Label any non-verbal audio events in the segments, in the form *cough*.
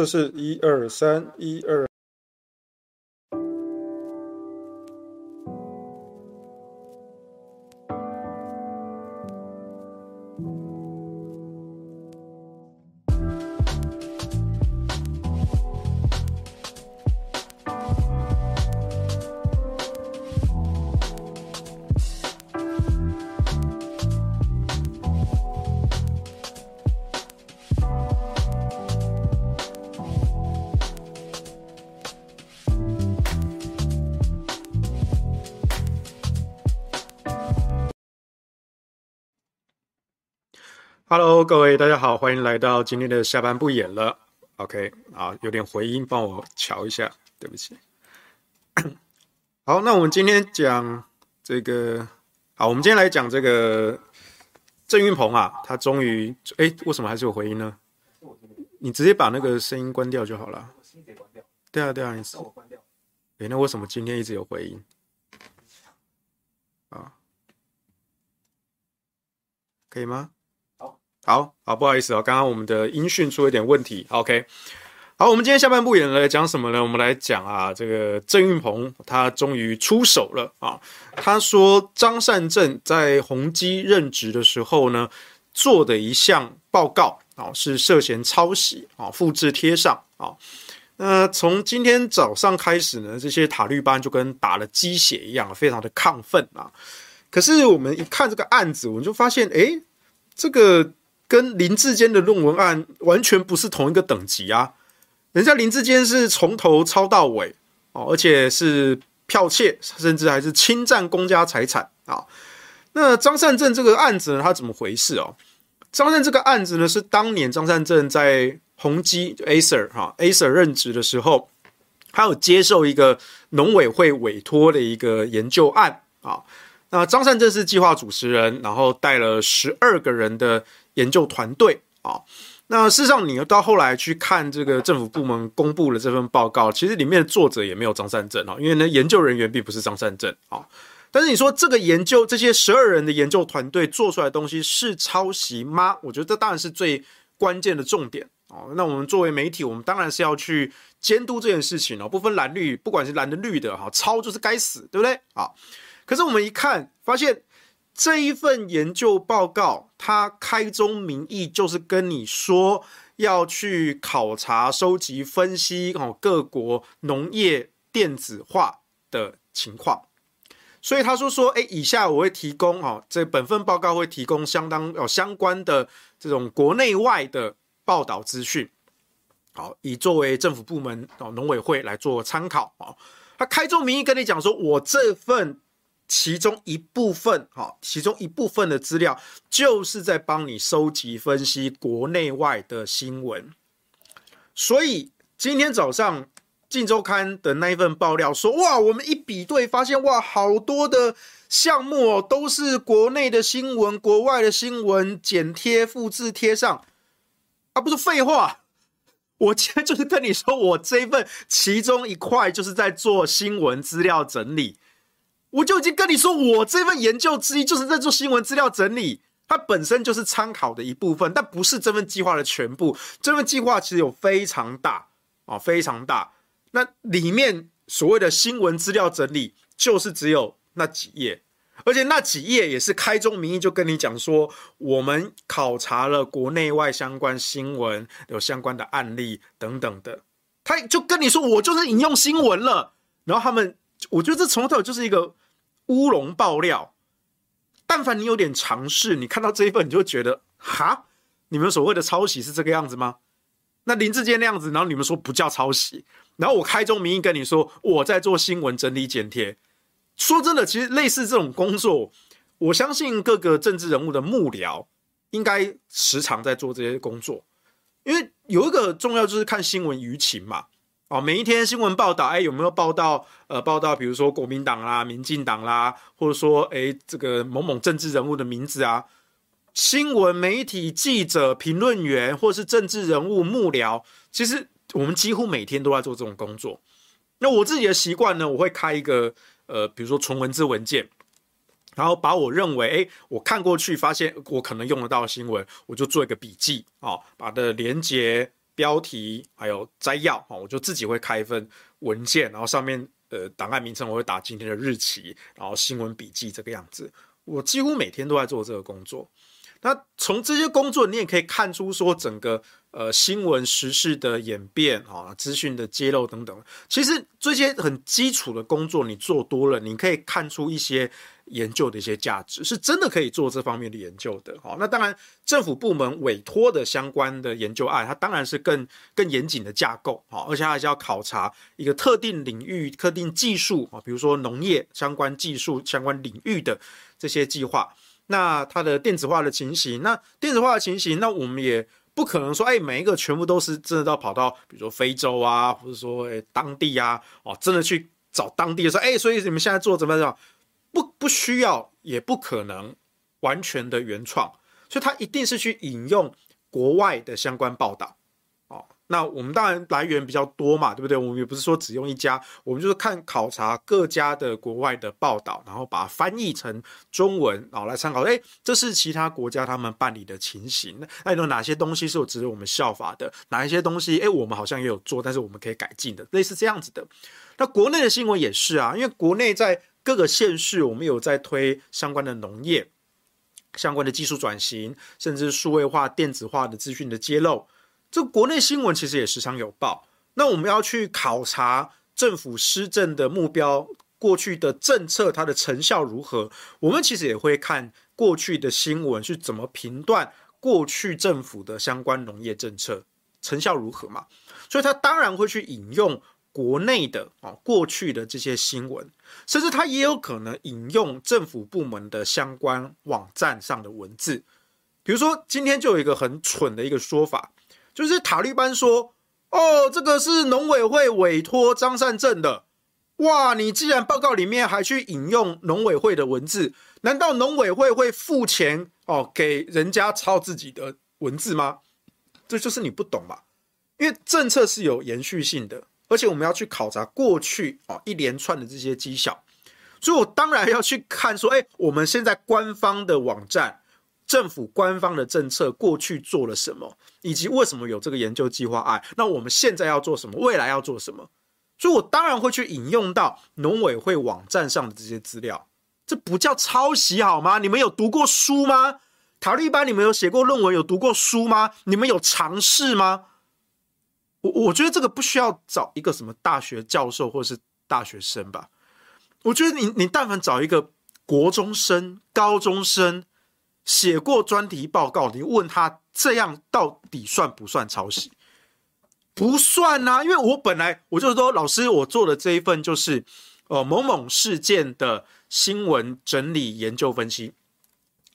这是一二三一二。各位大家好，欢迎来到今天的下班不演了。OK，啊，有点回音，帮我瞧一下，对不起。*coughs* 好，那我们今天讲这个，好，我们今天来讲这个郑云鹏啊，他终于，哎，为什么还是有回音呢？你直接把那个声音关掉就好了。对啊，对啊，你是。哎，那为什么今天一直有回音？啊，可以吗？好好，不好意思哦，刚刚我们的音讯出了一点问题。OK，好，我们今天下半部演来讲什么呢？我们来讲啊，这个郑运鹏他终于出手了啊。他说张善政在宏基任职的时候呢，做的一项报告啊，是涉嫌抄袭啊，复制贴上啊。那从今天早上开始呢，这些塔绿班就跟打了鸡血一样，非常的亢奋啊。可是我们一看这个案子，我们就发现，诶，这个。跟林志坚的论文案完全不是同一个等级啊！人家林志坚是从头抄到尾哦，而且是剽窃，甚至还是侵占公家财产啊。那张善政这个案子呢，他怎么回事哦？张善这个案子呢，是当年张善政在宏基 Acer 哈 Acer 任职的时候，他有接受一个农委会委托的一个研究案啊。那张善政是计划主持人，然后带了十二个人的。研究团队啊，那事实上，你到后来去看这个政府部门公布的这份报告，其实里面的作者也没有张善政啊，因为呢，研究人员并不是张善政啊。但是你说这个研究这些十二人的研究团队做出来的东西是抄袭吗？我觉得这当然是最关键的重点哦。那我们作为媒体，我们当然是要去监督这件事情哦，不分蓝绿，不管是蓝的绿的哈，抄就是该死，对不对啊？可是我们一看发现。这一份研究报告，他开宗明义就是跟你说要去考察、收集、分析哦各国农业电子化的情况，所以他说说，哎，以下我会提供哦，这本份报告会提供相当哦相关的这种国内外的报道资讯，好，以作为政府部门哦农委会来做参考啊。他开宗明义跟你讲说，我这份。其中一部分，哈，其中一部分的资料就是在帮你收集分析国内外的新闻。所以今天早上《镜周刊》的那一份爆料说，哇，我们一比对发现，哇，好多的项目哦，都是国内的新闻、国外的新闻剪贴、复制贴上，啊，不是废话。*laughs* 我今天就是跟你说，我这一份其中一块就是在做新闻资料整理。我就已经跟你说，我这份研究之一就是在做新闻资料整理，它本身就是参考的一部分，但不是这份计划的全部。这份计划其实有非常大啊，非常大。那里面所谓的新闻资料整理，就是只有那几页，而且那几页也是开宗明义就跟你讲说，我们考察了国内外相关新闻，有相关的案例等等的。他就跟你说，我就是引用新闻了，然后他们。我觉得这从头就是一个乌龙爆料。但凡你有点常识，你看到这一份，你就会觉得哈，你们所谓的抄袭是这个样子吗？那林志坚那样子，然后你们说不叫抄袭，然后我开宗明义跟你说我在做新闻整理剪贴。说真的，其实类似这种工作，我相信各个政治人物的幕僚应该时常在做这些工作，因为有一个重要就是看新闻舆情嘛。哦，每一天新闻报道，哎，有没有报道？呃，报道比如说国民党啦、民进党啦，或者说哎这个某某政治人物的名字啊。新闻媒体记者、评论员，或是政治人物幕僚，其实我们几乎每天都在做这种工作。那我自己的习惯呢，我会开一个呃，比如说纯文字文件，然后把我认为诶，我看过去发现我可能用得到的新闻，我就做一个笔记啊、哦，把的连接、标题还有摘要啊、我就自己会开一份文件，然后上面呃档案名称我会打今天的日期，然后新闻笔记这个样子。我几乎每天都在做这个工作。那从这些工作，你也可以看出说整个呃新闻时事的演变啊，资讯的揭露等等。其实这些很基础的工作，你做多了，你可以看出一些研究的一些价值，是真的可以做这方面的研究的。好，那当然政府部门委托的相关的研究案，它当然是更更严谨的架构好，而且还是要考察一个特定领域、特定技术啊，比如说农业相关技术、相关领域的这些计划。那它的电子化的情形，那电子化的情形，那我们也不可能说，哎，每一个全部都是真的到跑到，比如说非洲啊，或者说哎当地啊，哦，真的去找当地的说，哎，所以你们现在做怎么样？不不需要，也不可能完全的原创，所以它一定是去引用国外的相关报道。哦那我们当然来源比较多嘛，对不对？我们也不是说只用一家，我们就是看考察各家的国外的报道，然后把它翻译成中文，然后来参考。诶，这是其他国家他们办理的情形。那有哪些东西是有值得我们效法的？哪一些东西，诶，我们好像也有做，但是我们可以改进的，类似这样子的。那国内的新闻也是啊，因为国内在各个县市，我们有在推相关的农业、相关的技术转型，甚至数位化、电子化的资讯的揭露。这国内新闻其实也时常有报。那我们要去考察政府施政的目标，过去的政策它的成效如何？我们其实也会看过去的新闻是怎么评断过去政府的相关农业政策成效如何嘛？所以他当然会去引用国内的啊过去的这些新闻，甚至他也有可能引用政府部门的相关网站上的文字。比如说今天就有一个很蠢的一个说法。就是塔利班说：“哦，这个是农委会委托张善政的。哇，你既然报告里面还去引用农委会的文字，难道农委会会付钱哦给人家抄自己的文字吗？这就是你不懂嘛。因为政策是有延续性的，而且我们要去考察过去啊一连串的这些绩效，所以我当然要去看说，哎，我们现在官方的网站。”政府官方的政策过去做了什么，以及为什么有这个研究计划案？那我们现在要做什么？未来要做什么？所以，我当然会去引用到农委会网站上的这些资料。这不叫抄袭好吗？你们有读过书吗？塔利班，你们有写过论文？有读过书吗？你们有尝试吗？我我觉得这个不需要找一个什么大学教授或是大学生吧。我觉得你你但凡找一个国中生、高中生。写过专题报告，你问他这样到底算不算抄袭？不算啊，因为我本来我就是说，老师，我做的这一份就是，呃，某某事件的新闻整理研究分析。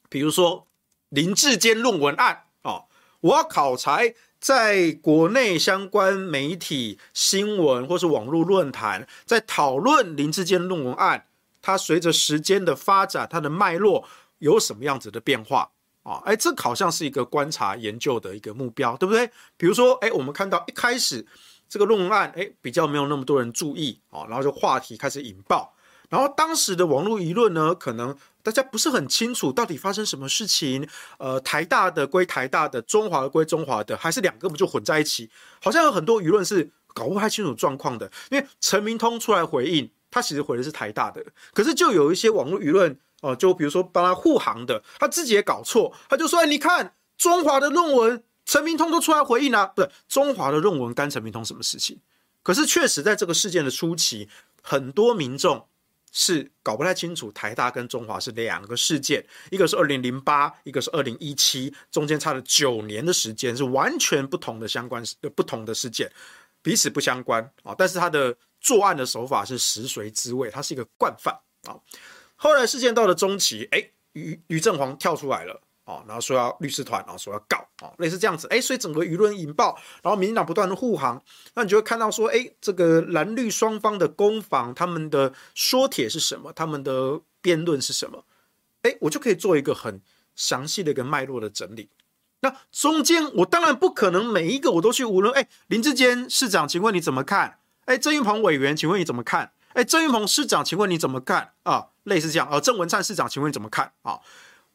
比如说林志坚论文案哦，我要考察在国内相关媒体、新闻或是网络论坛在讨论林志坚论文案，它随着时间的发展，它的脉络。有什么样子的变化啊？哎，这好像是一个观察研究的一个目标，对不对？比如说，哎，我们看到一开始这个论文案，哎，比较没有那么多人注意啊，然后就话题开始引爆，然后当时的网络舆论呢，可能大家不是很清楚到底发生什么事情。呃，台大的归台大的，中华归中华的，还是两个不就混在一起？好像有很多舆论是搞不太清楚状况的。因为陈明通出来回应，他其实回的是台大的，可是就有一些网络舆论。哦，就比如说帮他护航的，他自己也搞错，他就说：“哎，你看中华的论文，陈明通都出来回应啊，不是中华的论文干陈明通什么事情？可是确实在这个事件的初期，很多民众是搞不太清楚台大跟中华是两个事件，一个是二零零八，一个是二零一七，中间差了九年的时间，是完全不同的相关不同的事件，彼此不相关啊。但是他的作案的手法是食髓知味，他是一个惯犯啊。后来事件到了中期，哎，于于正煌跳出来了。哦，然后说要律师团，然后说要告，哦，类似这样子，哎，所以整个舆论引爆，然后民进党不断的护航，那你就会看到说，哎，这个蓝绿双方的攻防，他们的说帖是什么，他们的辩论是什么，哎，我就可以做一个很详细的一个脉络的整理。那中间我当然不可能每一个我都去无论，哎，林志坚市长，请问你怎么看？哎，郑运鹏委员，请问你怎么看？哎，郑运鹏市长，请问你怎么看？啊，类似这样，啊，郑文灿市长，请问你怎么看？啊。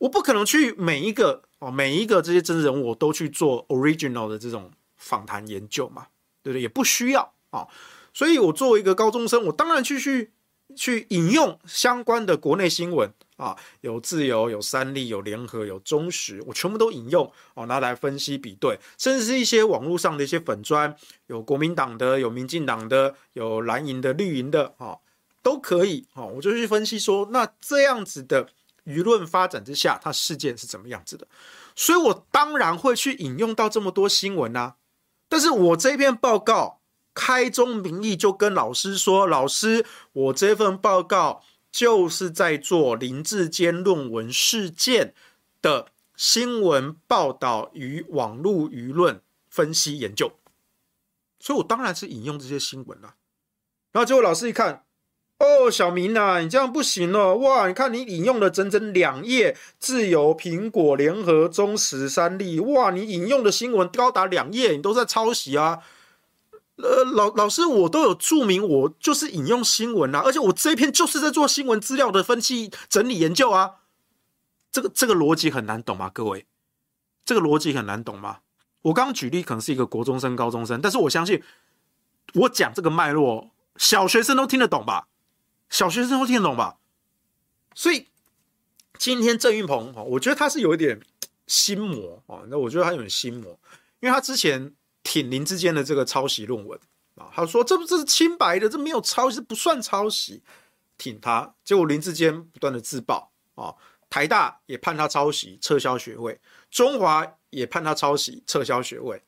我不可能去每一个哦，每一个这些政治人物我都去做 original 的这种访谈研究嘛，对不对？也不需要啊，所以我作为一个高中生，我当然去去去引用相关的国内新闻啊，有自由、有三立、有联合、有中时，我全部都引用哦，拿来分析比对，甚至是一些网络上的一些粉砖，有国民党的、有民进党的、有蓝营的、绿营的啊，都可以啊，我就去分析说，那这样子的。舆论发展之下，它事件是怎么样子的？所以我当然会去引用到这么多新闻啊。但是我这篇报告开宗明义就跟老师说：“老师，我这份报告就是在做林志坚论文事件的新闻报道与网络舆论分析研究。”所以，我当然是引用这些新闻了。然后结果老师一看。哦，小明、啊，你这样不行哦！哇，你看你引用了整整两页，自由、苹果、联合、中时、三立，哇，你引用的新闻高达两页，你都在抄袭啊！呃，老老师，我都有注明，我就是引用新闻啊，而且我这篇就是在做新闻资料的分析、整理、研究啊。这个这个逻辑很难懂吗？各位，这个逻辑很难懂吗？我刚举例可能是一个国中生、高中生，但是我相信我讲这个脉络，小学生都听得懂吧？小学生都听得懂吧？所以今天郑运鹏哈，我觉得他是有一点心魔啊。那我觉得他有点心魔，因为他之前挺林志坚的这个抄袭论文啊，他说这不是清白的，这没有抄袭，不算抄袭，挺他。结果林志坚不断的自爆啊，台大也判他抄袭，撤销学位；中华也判他抄袭，撤销学位。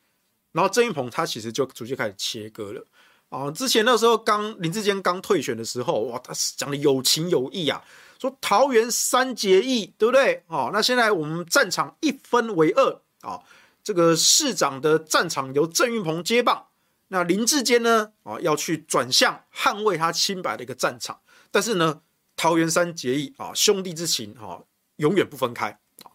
然后郑运鹏他其实就逐渐开始切割了。啊，之前那时候刚林志坚刚退选的时候，哇，他讲的有情有义啊，说桃园三结义，对不对？哦，那现在我们战场一分为二啊，这个市长的战场由郑运鹏接棒，那林志坚呢，啊，要去转向捍卫他清白的一个战场，但是呢，桃园三结义啊，兄弟之情啊，永远不分开啊，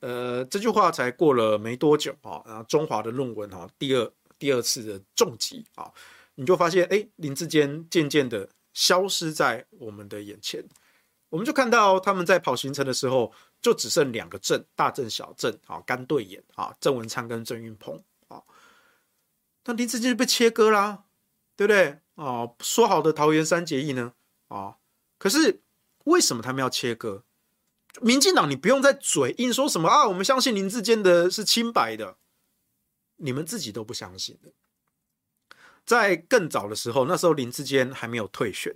呃，这句话才过了没多久啊，然后中华的论文哈，第二第二次的重击啊。你就发现，哎，林志坚渐渐的消失在我们的眼前。我们就看到他们在跑行程的时候，就只剩两个镇，大镇小镇啊，干对眼啊，郑文灿跟郑运鹏啊。那林志坚就被切割啦，对不对啊？说好的桃园三结义呢？啊，可是为什么他们要切割？民进党，你不用再嘴硬说什么啊，我们相信林志坚的是清白的，你们自己都不相信的。在更早的时候，那时候林志坚还没有退选，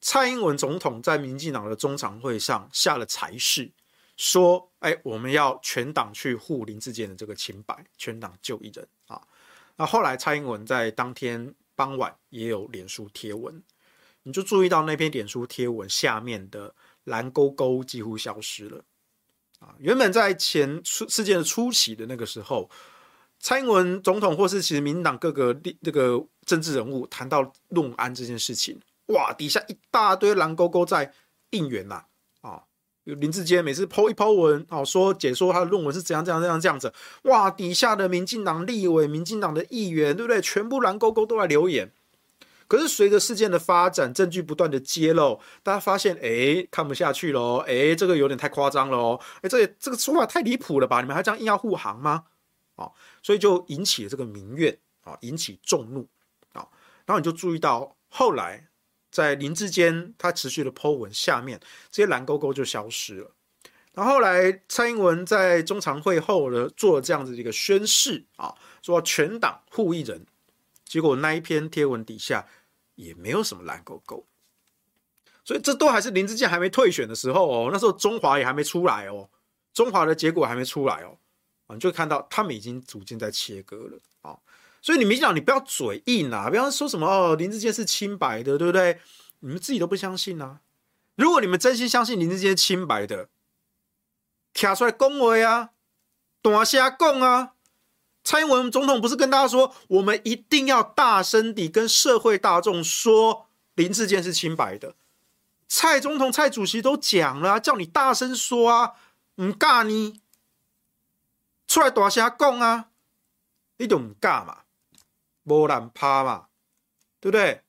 蔡英文总统在民进党的中常会上下了裁示，说：“哎，我们要全党去护林志坚的这个清白，全党救一人啊。”那后来蔡英文在当天傍晚也有脸书贴文，你就注意到那篇脸书贴文下面的蓝勾勾几乎消失了啊。原本在前初事件的初期的那个时候。蔡英文总统或是其实民进党各个这个政治人物谈到论安这件事情，哇，底下一大堆蓝勾勾在应援呐，啊，林志坚每次抛一抛文，哦，说解说他的论文是怎样怎样怎样这样子，哇，底下的民进党立委、民进党的议员，对不对？全部蓝勾勾都来留言。可是随着事件的发展，证据不断的揭露，大家发现，哎，看不下去喽，哎，这个有点太夸张了哦，哎，这这个说法太离谱了吧？你们还这样硬要护航吗？啊，所以就引起了这个民怨啊，引起众怒啊，然后你就注意到后来在林志坚他持续的 po 文下面，这些蓝勾勾就消失了。然后后来蔡英文在中常会后呢，做了这样子的一个宣誓啊，说全党护一人，结果那一篇贴文底下也没有什么蓝勾勾。所以这都还是林志坚还没退选的时候哦，那时候中华也还没出来哦，中华的结果还没出来哦，你就看到他们已经逐渐在切割了啊。所以你民进党，你不要嘴硬啊，不要说什么哦，林志坚是清白的，对不对？你们自己都不相信啊。如果你们真心相信林志坚清白的，跳出来恭维啊，大声讲啊！蔡英文总统不是跟大家说，我们一定要大声地跟社会大众说林志坚是清白的。蔡总统、蔡主席都讲了，叫你大声说啊，唔敢呢，出来大声讲啊，你就唔敢嘛，无人怕嘛，对不对？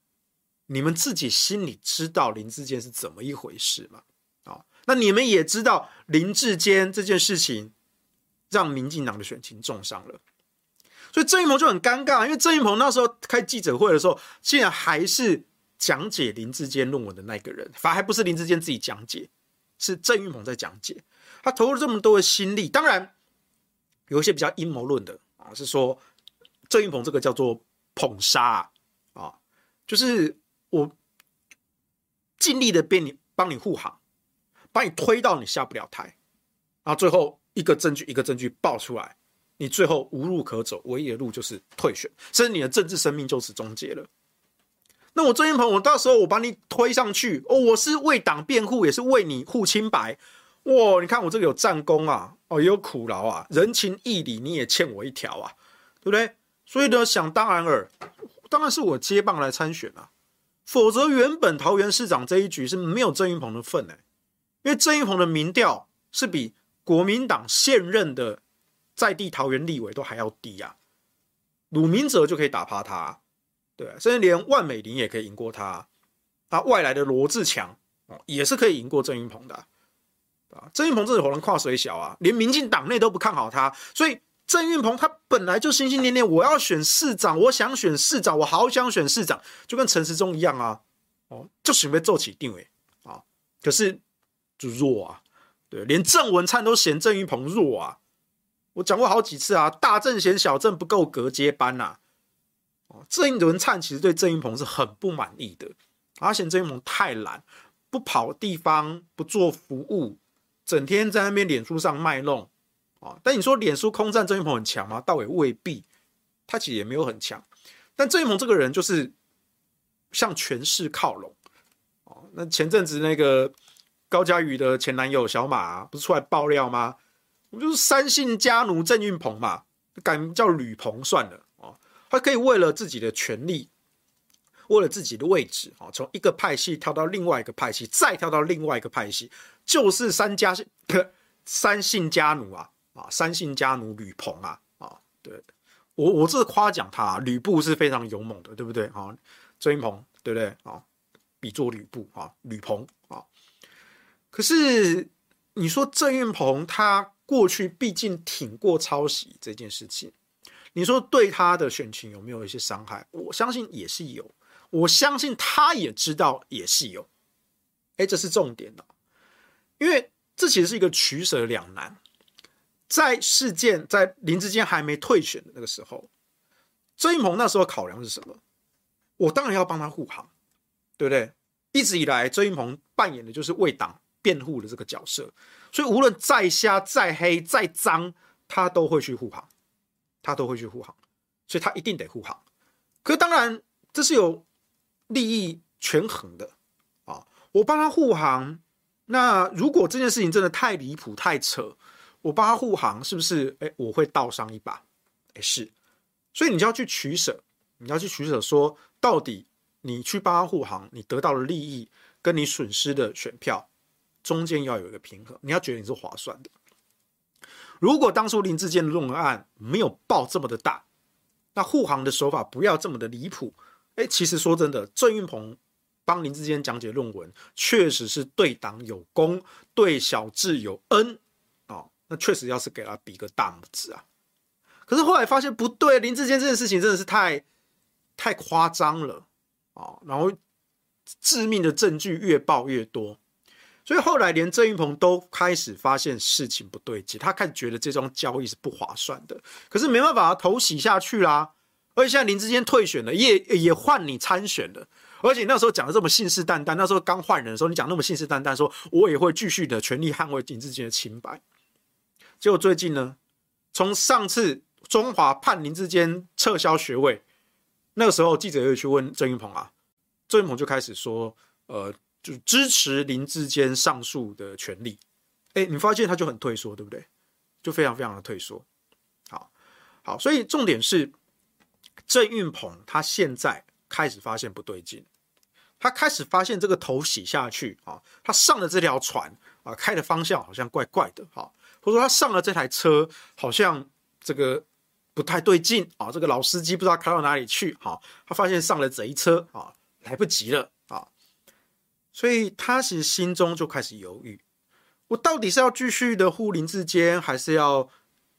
你们自己心里知道林志坚是怎么一回事嘛？啊，那你们也知道林志坚这件事情让民进党的选情重伤了，所以郑运鹏就很尴尬，因为郑运鹏那时候开记者会的时候，竟然还是讲解林志坚论文的那个人，反而还不是林志坚自己讲解，是郑运鹏在讲解，他投入这么多的心力，当然有一些比较阴谋论的啊，是说郑云鹏这个叫做捧杀啊，就是。我尽力的帮你帮你护航，把你推到你下不了台，然后最后一个证据一个证据爆出来，你最后无路可走，唯一的路就是退选，甚至你的政治生命就此终结了。那我郑云鹏，我到时候我把你推上去，哦，我是为党辩护，也是为你护清白。哇，你看我这个有战功啊，哦，也有苦劳啊，人情义理你也欠我一条啊，对不对？所以呢，想当然尔，当然是我接棒来参选啊。否则，原本桃园市长这一局是没有郑云鹏的份哎，因为郑云鹏的民调是比国民党现任的在地桃园立委都还要低啊。鲁明哲就可以打趴他，对，甚至连万美玲也可以赢过他。他外来的罗志强哦，也是可以赢过郑云鹏的啊。郑运鹏这是可能跨水小啊，连民进党内都不看好他，所以。郑运鹏他本来就心心念念，我要选市长，我想选市长，我好想选市长，就跟陈时中一样啊，哦，就准备做起定位啊，可是就弱啊，对，连郑文灿都嫌郑运鹏弱啊，我讲过好几次啊，大郑嫌小郑不够格接班呐，哦，郑文灿其实对郑运鹏是很不满意的，他嫌郑运鹏太懒，不跑地方，不做服务，整天在那边脸书上卖弄。啊，但你说脸书空战郑云鹏很强吗？倒也未必，他其实也没有很强。但郑云鹏这个人就是向权势靠拢。哦，那前阵子那个高嘉瑜的前男友小马，不是出来爆料吗？我就是三姓家奴郑云鹏嘛，改名叫吕鹏算了。哦，他可以为了自己的权利，为了自己的位置，啊，从一个派系跳到另外一个派系，再跳到另外一个派系，就是三家三姓家奴啊。啊，三姓家奴吕鹏啊，啊，对我我这夸奖他，吕布是非常勇猛的，对不对啊？郑云鹏对不对啊？比作吕布啊，吕鹏啊。可是你说郑运鹏他过去毕竟挺过抄袭这件事情，你说对他的选情有没有一些伤害？我相信也是有，我相信他也知道也是有。哎，这是重点的，因为这其实是一个取舍两难。在事件在林志坚还没退选的那个时候，郑运鹏那时候考量是什么？我当然要帮他护航，对不对？一直以来，郑运鹏扮演的就是为党辩护的这个角色，所以无论再瞎、再黑、再脏，他都会去护航，他都会去护航，所以他一定得护航。可当然，这是有利益权衡的啊！我帮他护航，那如果这件事情真的太离谱、太扯。我帮他护航，是不是？哎，我会倒上一把，哎，是，所以你就要去取舍，你要去取舍，说到底，你去帮他护航，你得到的利益跟你损失的选票中间要有一个平衡，你要觉得你是划算的。如果当初林志坚的论文案没有爆这么的大，那护航的手法不要这么的离谱，哎，其实说真的，郑运鹏帮林志坚讲解论文，确实是对党有功，对小智有恩。那确实要是给他比个大拇指啊，可是后来发现不对，林志坚这件事情真的是太太夸张了啊，然后致命的证据越爆越多，所以后来连郑云鹏都开始发现事情不对劲，他开始觉得这桩交易是不划算的，可是没办法，头洗下去啦，而且现在林志坚退选了，也也换你参选了，而且那时候讲的这么信誓旦旦，那时候刚换人的时候，你讲那么信誓旦旦，说我也会继续的全力捍卫林志坚的清白。结果最近呢，从上次中华判林志坚撤销学位，那个时候记者又去问郑云鹏啊，郑云鹏就开始说，呃，就支持林志坚上诉的权利。哎，你发现他就很退缩，对不对？就非常非常的退缩。好，好，所以重点是郑运鹏他现在开始发现不对劲，他开始发现这个头洗下去啊，他上了这条船啊，开的方向好像怪怪的哈。或者说他上了这台车，好像这个不太对劲啊！这个老司机不知道开到哪里去哈！他发现上了贼车啊，来不及了啊！所以他其实心中就开始犹豫：我到底是要继续的护林智坚，还是要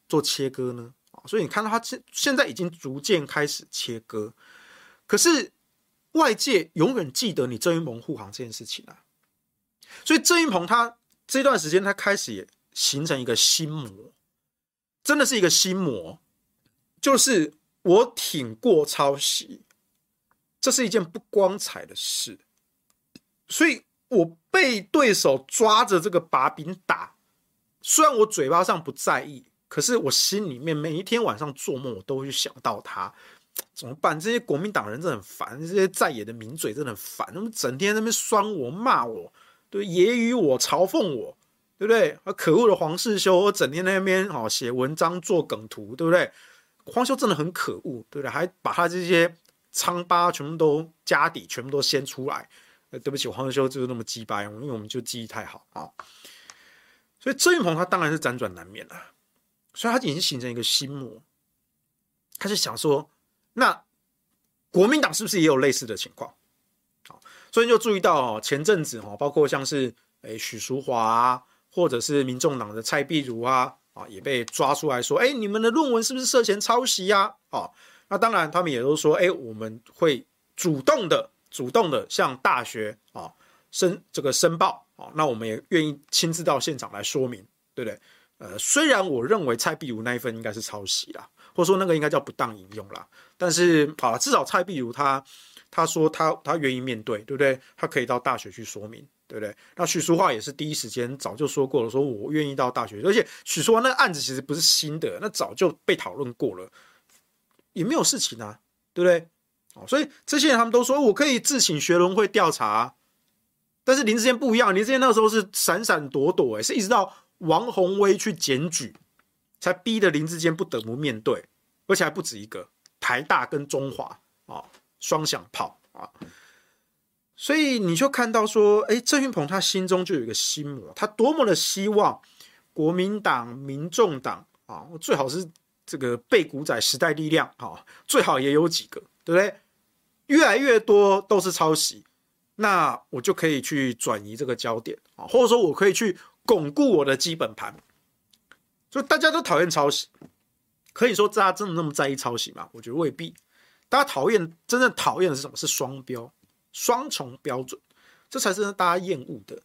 做切割呢？所以你看到他现现在已经逐渐开始切割，可是外界永远记得你郑云鹏护航这件事情啊！所以郑云鹏他这段时间他开始也。形成一个心魔，真的是一个心魔，就是我挺过抄袭，这是一件不光彩的事，所以我被对手抓着这个把柄打，虽然我嘴巴上不在意，可是我心里面每一天晚上做梦，我都会想到他，怎么办？这些国民党人真的很烦，这些在野的名嘴真的很烦，他们整天在那边酸我、骂我，对，揶揄我、嘲讽我。对不对？啊，可恶的黄世修，我整天在那边哦写文章做梗图，对不对？黄修真的很可恶，对不对？还把他这些疮疤全部都家底全部都掀出来。呃，对不起，黄世修就是那么鸡掰，因为我们就记忆太好啊。所以郑云鹏他当然是辗转难眠了，所以他已经形成一个心魔。他就想说，那国民党是不是也有类似的情况？好，所以就注意到哦，前阵子哈，包括像是诶许淑华啊。或者是民众党的蔡壁如啊啊，也被抓出来说，哎，你们的论文是不是涉嫌抄袭呀？啊，那当然，他们也都说，哎，我们会主动的、主动的向大学啊申这个申报啊，那我们也愿意亲自到现场来说明，对不对？呃，虽然我认为蔡碧如那一份应该是抄袭啦，或者说那个应该叫不当引用啦，但是好，至少蔡碧如他他说他他愿意面对，对不对？他可以到大学去说明。对不对？那许淑华也是第一时间早就说过了，说我愿意到大学，而且许淑华那个案子其实不是新的，那早就被讨论过了，也没有事情啊，对不对？哦，所以这些人他们都说我可以自请学伦会调查，但是林志坚不一样，林志坚那时候是闪闪躲躲，诶，是一直到王宏威去检举，才逼得林志坚不得不面对，而且还不止一个，台大跟中华啊，双响炮啊。所以你就看到说，哎，郑运鹏他心中就有一个心魔，他多么的希望国民党、民众党啊，最好是这个被古仔时代力量啊，最好也有几个，对不对？越来越多都是抄袭，那我就可以去转移这个焦点啊，或者说我可以去巩固我的基本盘。所以大家都讨厌抄袭，可以说大家真的那么在意抄袭吗？我觉得未必。大家讨厌，真正讨厌的是什么？是双标。双重标准，这才是大家厌恶的。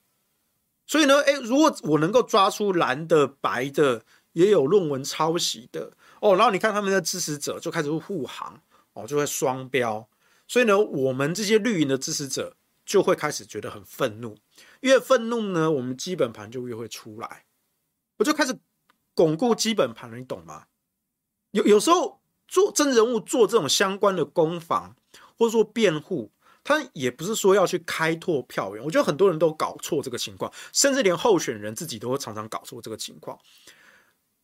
所以呢，诶，如果我能够抓出蓝的、白的，也有论文抄袭的哦，然后你看他们的支持者就开始会护航哦，就会双标。所以呢，我们这些绿营的支持者就会开始觉得很愤怒。越愤怒呢，我们基本盘就越会出来。我就开始巩固基本盘了，你懂吗？有有时候做真人物做这种相关的攻防，或者说辩护。他也不是说要去开拓票源，我觉得很多人都搞错这个情况，甚至连候选人自己都常常搞错这个情况。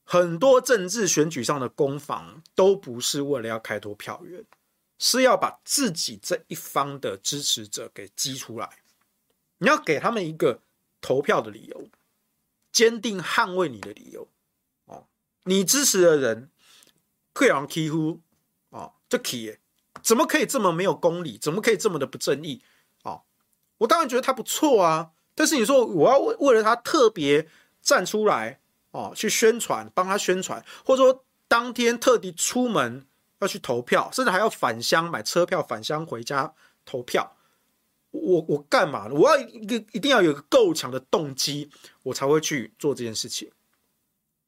很多政治选举上的攻防都不是为了要开拓票源，是要把自己这一方的支持者给激出来。你要给他们一个投票的理由，坚定捍卫你的理由。哦，你支持的人，可以让欺负哦，这可以。怎么可以这么没有公理？怎么可以这么的不正义？哦，我当然觉得他不错啊。但是你说我要为为了他特别站出来哦，去宣传，帮他宣传，或者说当天特地出门要去投票，甚至还要返乡买车票返乡回家投票，我我干嘛呢？我要一个一定要有个够强的动机，我才会去做这件事情。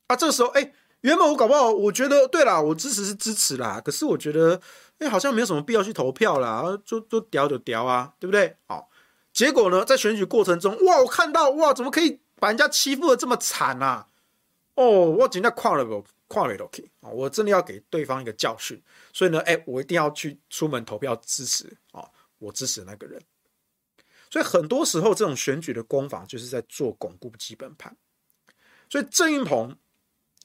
啊，这个时候哎，原本我搞不好，我觉得对啦，我支持是支持啦，可是我觉得，哎，好像没有什么必要去投票啦，就就屌就屌啊，对不对？好，结果呢，在选举过程中，哇，我看到哇，怎么可以把人家欺负的这么惨啊？哦，我真的跨了个跨了都可以啊，我真的要给对方一个教训，所以呢，哎，我一定要去出门投票支持啊，我支持那个人。所以很多时候，这种选举的攻防就是在做巩固基本盘。所以郑运鹏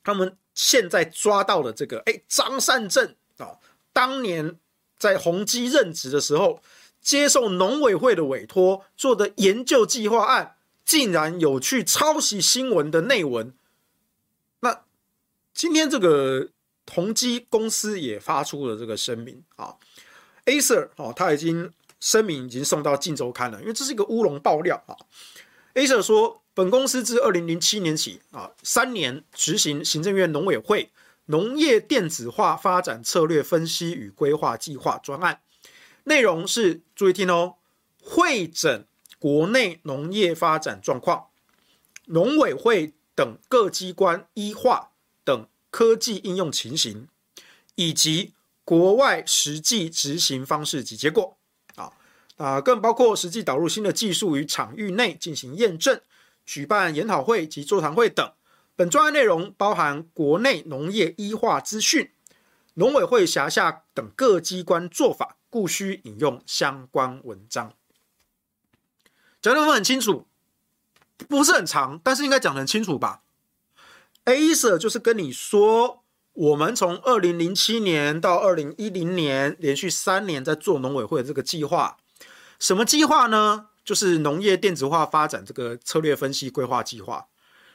他们。现在抓到了这个，哎，张善政啊，当年在宏基任职的时候，接受农委会的委托做的研究计划案，竟然有去抄袭新闻的内文。那今天这个宏基公司也发出了这个声明啊，Acer 哦，他已经声明已经送到镜周刊了，因为这是一个乌龙爆料啊，Acer 说。本公司自二零零七年起啊，三年执行行政院农委会农业电子化发展策略分析与规划计划专案，内容是注意听哦，会诊国内农业发展状况，农委会等各机关医化等科技应用情形，以及国外实际执行方式及结果啊，更包括实际导入新的技术与场域内进行验证。举办研讨会及座谈会等，本专案内容包含国内农业医化资讯、农委会辖下等各机关做法，故需引用相关文章。讲的很清楚，不是很长，但是应该讲得很清楚吧？Acer 就是跟你说，我们从二零零七年到二零一零年，连续三年在做农委会的这个计划，什么计划呢？就是农业电子化发展这个策略分析规划计划，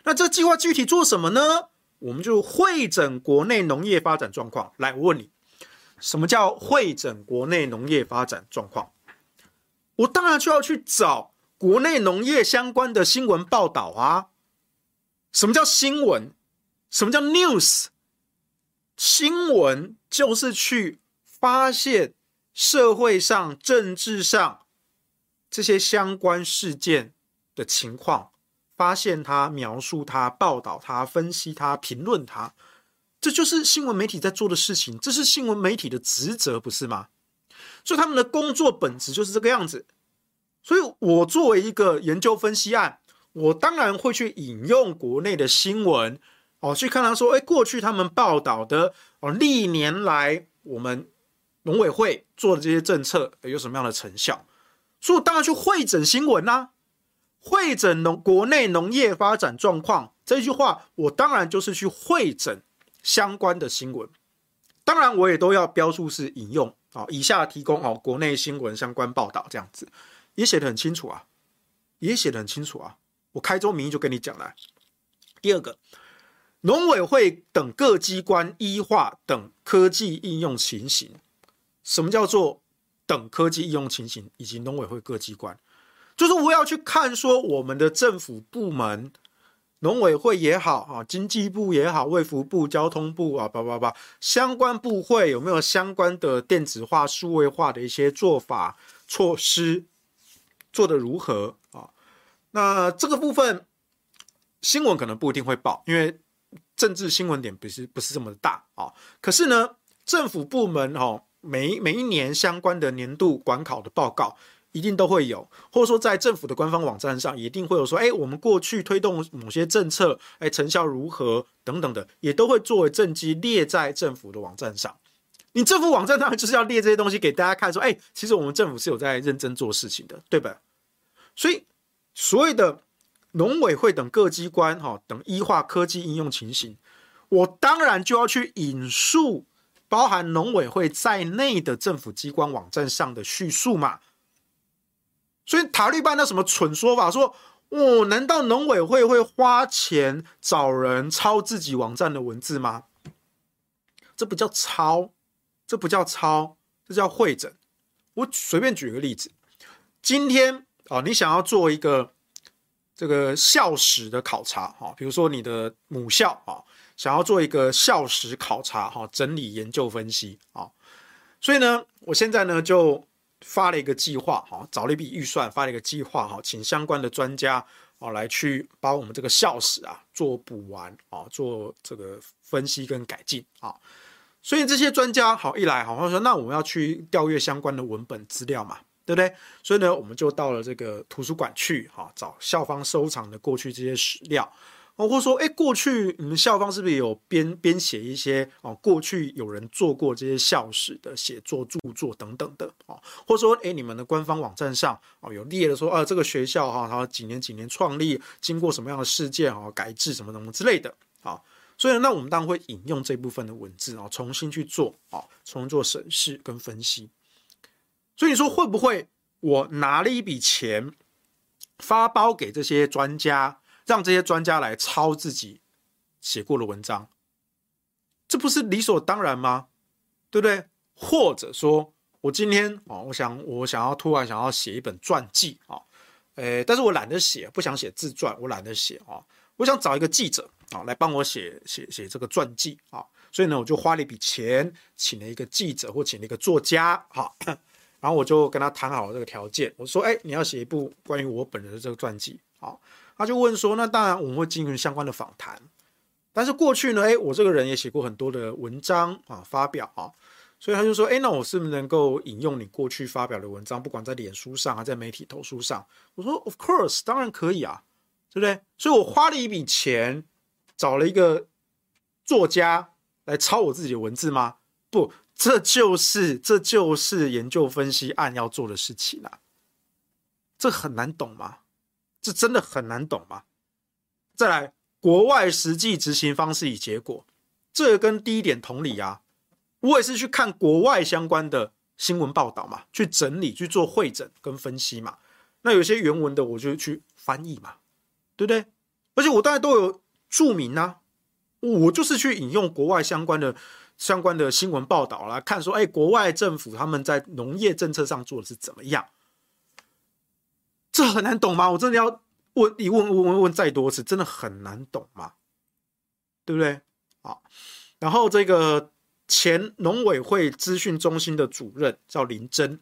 那这计划具体做什么呢？我们就会整国内农业发展状况。来，我问你，什么叫会整国内农业发展状况？我当然就要去找国内农业相关的新闻报道啊。什么叫新闻？什么叫 news？新闻就是去发现社会上、政治上。这些相关事件的情况，发现它、描述它、报道它、分析它、评论它，这就是新闻媒体在做的事情，这是新闻媒体的职责，不是吗？所以他们的工作本质就是这个样子。所以我作为一个研究分析案，我当然会去引用国内的新闻哦，去看他说，哎，过去他们报道的哦，历年来我们农委会做的这些政策有什么样的成效。所以我当然去会诊新闻啦、啊，汇整农国内农业发展状况这句话，我当然就是去会诊相关的新闻。当然，我也都要标注是引用啊，以下提供哦国内新闻相关报道这样子，也写得很清楚啊，也写得很清楚啊。我开宗明义就跟你讲了。第二个，农委会等各机关医化等科技应用情形，什么叫做？等科技应用情形以及农委会各机关，就是我要去看说我们的政府部门，农委会也好啊，经济部也好，卫福部、交通部啊，叭叭叭，相关部会有没有相关的电子化、数位化的一些做法措施，做得如何啊？那这个部分新闻可能不一定会报，因为政治新闻点不是不是这么大啊。可是呢，政府部门哦。每每一年相关的年度管考的报告一定都会有，或者说在政府的官方网站上一定会有说，哎，我们过去推动某些政策，哎，成效如何等等的，也都会作为政绩列在政府的网站上。你政府网站上就是要列这些东西给大家看，说，哎，其实我们政府是有在认真做事情的，对吧？所以所谓的农委会等各机关哈等医化科技应用情形，我当然就要去引述。包含农委会在内的政府机关网站上的叙述嘛？所以塔利班那什么蠢说法说，哦，难道农委会会花钱找人抄自己网站的文字吗？这不叫抄，这不叫抄，这叫汇整。我随便举一个例子，今天啊，你想要做一个这个校史的考察哈，比如说你的母校啊。想要做一个校史考察，哈，整理研究分析啊，所以呢，我现在呢就发了一个计划，哈，找了一笔预算，发了一个计划，哈，请相关的专家啊来去把我们这个校史啊做补完啊，做这个分析跟改进啊。所以这些专家好一来，好好说，那我们要去调阅相关的文本资料嘛，对不对？所以呢，我们就到了这个图书馆去，哈，找校方收藏的过去这些史料，或者说，哎，过去你们校方是不是有编编写一些哦？过去有人做过这些校史的写作、著作等等的，哦，或者说，哎，你们的官方网站上哦有列了说，啊，这个学校哈，它几年几年创立，经过什么样的事件啊，改制什么什么之类的，啊。所以，那我们当然会引用这部分的文字啊，重新去做啊，重新做审视跟分析。所以你说会不会我拿了一笔钱发包给这些专家，让这些专家来抄自己写过的文章？这不是理所当然吗？对不对？或者说我今天啊，我想我想要突然想要写一本传记啊，诶，但是我懒得写，不想写自传，我懒得写啊，我想找一个记者。啊，来帮我写写写这个传记啊，所以呢，我就花了一笔钱，请了一个记者或请了一个作家，哈，然后我就跟他谈好了这个条件，我说，哎，你要写一部关于我本人的这个传记，好，他就问说，那当然我们会进行相关的访谈，但是过去呢，哎，我这个人也写过很多的文章啊，发表啊，所以他就说，哎，那我是不是能够引用你过去发表的文章，不管在脸书上还在媒体投书上？我说，Of course，当然可以啊，对不对？所以我花了一笔钱。找了一个作家来抄我自己的文字吗？不，这就是这就是研究分析案要做的事情啊。这很难懂吗？这真的很难懂吗？再来，国外实际执行方式与结果，这跟第一点同理啊。我也是去看国外相关的新闻报道嘛，去整理去做会诊跟分析嘛。那有些原文的，我就去翻译嘛，对不对？而且我大概都有。注明、啊，我就是去引用国外相关的相关的新闻报道啦看说，哎，国外政府他们在农业政策上做的是怎么样？这很难懂吗？我真的要问一问问问问再多次，真的很难懂吗？对不对？啊，然后这个前农委会资讯中心的主任叫林真，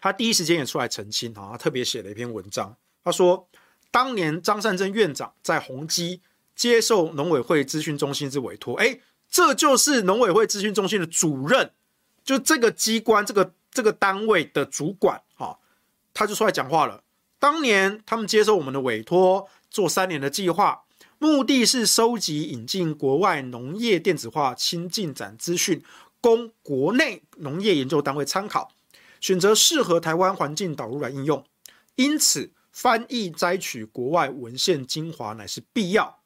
他第一时间也出来澄清啊，他特别写了一篇文章，他说。当年张善珍院长在宏基接受农委会资讯中心之委托，哎，这就是农委会资讯中心的主任，就这个机关、这个这个单位的主管，哈，他就出来讲话了。当年他们接受我们的委托，做三年的计划，目的是收集引进国外农业电子化新进展资讯，供国内农业研究单位参考，选择适合台湾环境导入来应用。因此。翻译摘取国外文献精华乃是必要，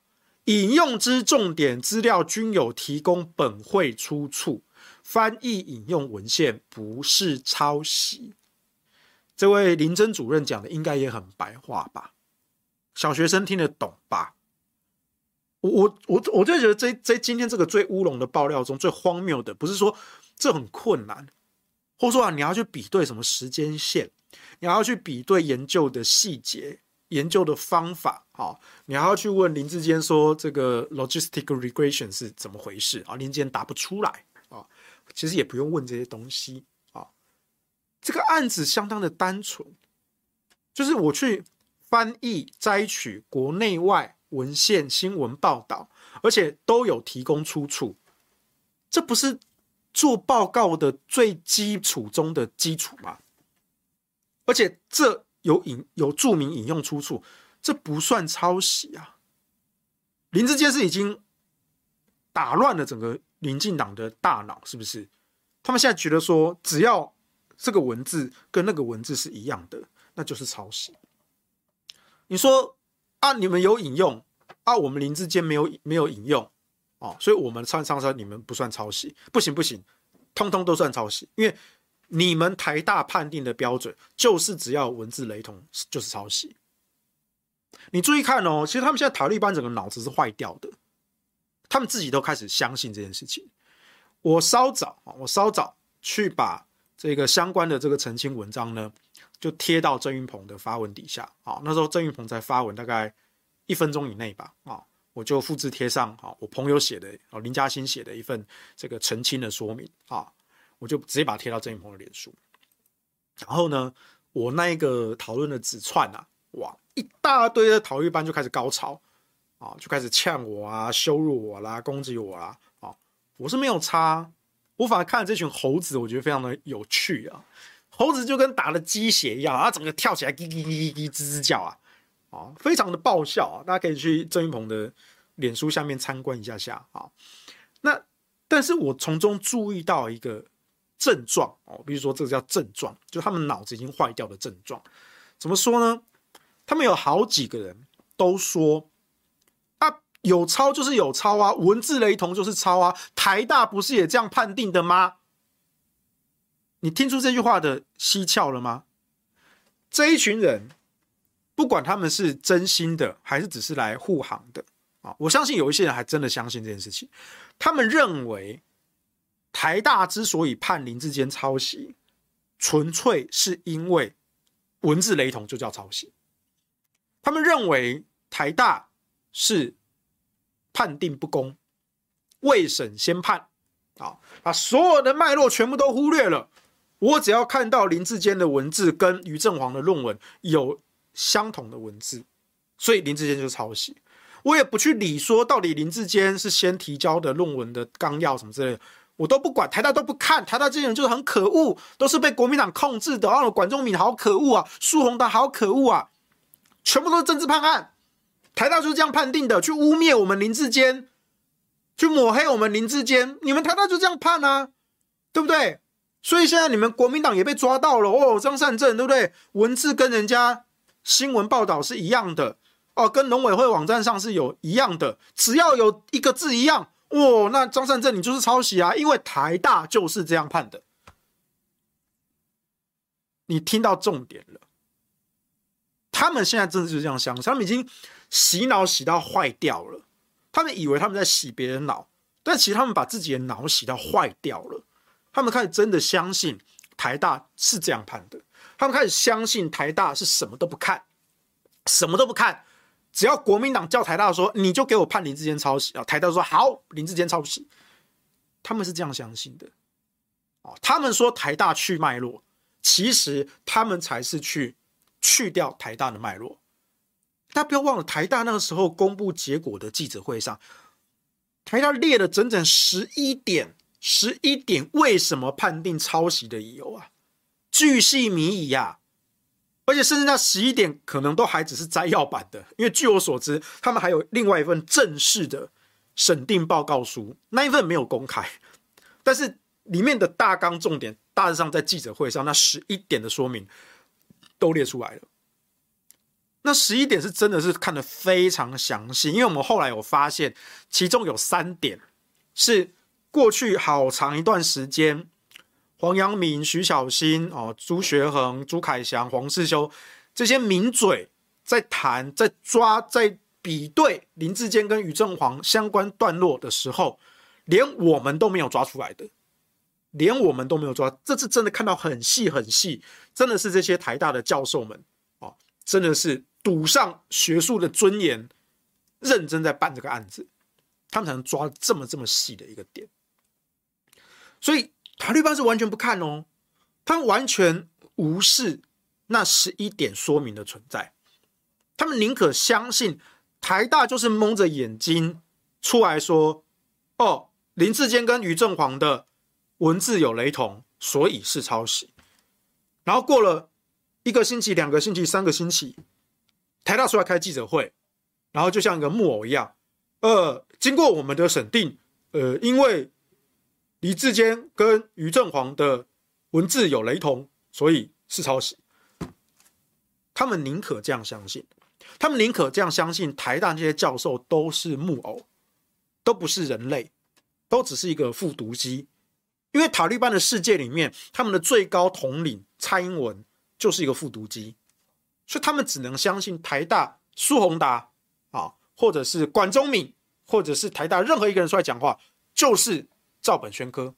引用之重点资料均有提供本会出处，翻译引用文献不是抄袭。这位林真主任讲的应该也很白话吧？小学生听得懂吧？我我我我就觉得这这今天这个最乌龙的爆料中最荒谬的，不是说这很困难，或者说啊你要去比对什么时间线。你要去比对研究的细节、研究的方法，好，你还要去问林志坚说这个 logistic regression 是怎么回事啊？林志坚答不出来啊，其实也不用问这些东西。这个案子相当的单纯，就是我去翻译、摘取国内外文献、新闻报道，而且都有提供出处，这不是做报告的最基础中的基础吗？而且这有引有著名引用出处，这不算抄袭啊！林志坚是已经打乱了整个民进党的大脑，是不是？他们现在觉得说，只要这个文字跟那个文字是一样的，那就是抄袭。你说啊，你们有引用啊，我们林志坚没有没有引用哦，所以我们唱唱说你们不算抄袭，不行不行，通通都算抄袭，因为。你们台大判定的标准就是只要文字雷同就是抄袭。你注意看哦，其实他们现在塔利班整个脑子是坏掉的，他们自己都开始相信这件事情。我稍早啊，我稍早去把这个相关的这个澄清文章呢，就贴到郑云鹏的发文底下啊。那时候郑云鹏在发文大概一分钟以内吧啊，我就复制贴上啊，我朋友写的啊，林嘉欣写的一份这个澄清的说明啊。我就直接把它贴到郑云鹏的脸书，然后呢，我那一个讨论的纸串啊，哇，一大堆的讨论班就开始高潮，啊，就开始呛我啊，羞辱我啦，攻击我啦，啊，我是没有差，我反而看了这群猴子，我觉得非常的有趣啊，猴子就跟打了鸡血一样啊，整个跳起来，叽叽叽叽叽吱吱叫啊，啊，非常的爆笑啊，大家可以去郑云鹏的脸书下面参观一下下啊，那但是我从中注意到一个症状哦，比如说这个叫症状，就他们脑子已经坏掉的症状，怎么说呢？他们有好几个人都说。有抄就是有抄啊，文字雷同就是抄啊。台大不是也这样判定的吗？你听出这句话的蹊跷了吗？这一群人，不管他们是真心的还是只是来护航的啊，我相信有一些人还真的相信这件事情。他们认为台大之所以判林志坚抄袭，纯粹是因为文字雷同就叫抄袭。他们认为台大是。判定不公，未审先判，啊，把所有的脉络全部都忽略了。我只要看到林志坚的文字跟于正煌的论文有相同的文字，所以林志坚就抄袭。我也不去理说到底林志坚是先提交的论文的纲要什么之类的，我都不管。台大都不看，台大这些人就是很可恶，都是被国民党控制的。啊，管中闵好可恶啊，苏宏达好可恶啊，全部都是政治判案。台大就是这样判定的，去污蔑我们林志坚，去抹黑我们林志坚，你们台大就这样判啊，对不对？所以现在你们国民党也被抓到了哦，张善政对不对？文字跟人家新闻报道是一样的哦，跟农委会网站上是有一样的，只要有一个字一样哦，那张善政你就是抄袭啊，因为台大就是这样判的。你听到重点了，他们现在真的就是这样想，他们已经。洗脑洗到坏掉了，他们以为他们在洗别人脑，但其实他们把自己的脑洗到坏掉了。他们开始真的相信台大是这样判的，他们开始相信台大是什么都不看，什么都不看，只要国民党叫台大说，你就给我判林志坚抄袭啊，台大说好，林志坚抄袭，他们是这样相信的。哦，他们说台大去脉络，其实他们才是去去掉台大的脉络。大家不要忘了，台大那个时候公布结果的记者会上，台大列了整整十一点，十一点为什么判定抄袭的理由啊，巨细靡遗呀！而且甚至那十一点可能都还只是摘要版的，因为据我所知，他们还有另外一份正式的审定报告书，那一份没有公开，但是里面的大纲重点大致上在记者会上那十一点的说明都列出来了。那十一点是真的是看得非常详细，因为我们后来有发现，其中有三点是过去好长一段时间，黄阳明、徐小新、哦朱学恒、朱凯翔、黄世修这些名嘴在谈、在抓、在比对林志坚跟于正煌相关段落的时候，连我们都没有抓出来的，连我们都没有抓，这次真的看到很细很细，真的是这些台大的教授们，真的是。赌上学术的尊严，认真在办这个案子，他们才能抓这么这么细的一个点。所以塔利班是完全不看哦，他们完全无视那十一点说明的存在，他们宁可相信台大就是蒙着眼睛出来说：“哦，林志坚跟于正煌的文字有雷同，所以是抄袭。”然后过了一个星期、两个星期、三个星期。台大出来开记者会，然后就像一个木偶一样，呃，经过我们的审定，呃，因为李志坚跟于正煌的文字有雷同，所以是抄袭。他们宁可这样相信，他们宁可这样相信台大这些教授都是木偶，都不是人类，都只是一个复读机。因为塔利班的世界里面，他们的最高统领蔡英文就是一个复读机。所以他们只能相信台大苏宏达啊，或者是管中闵，或者是台大任何一个人出来讲话，就是照本宣科。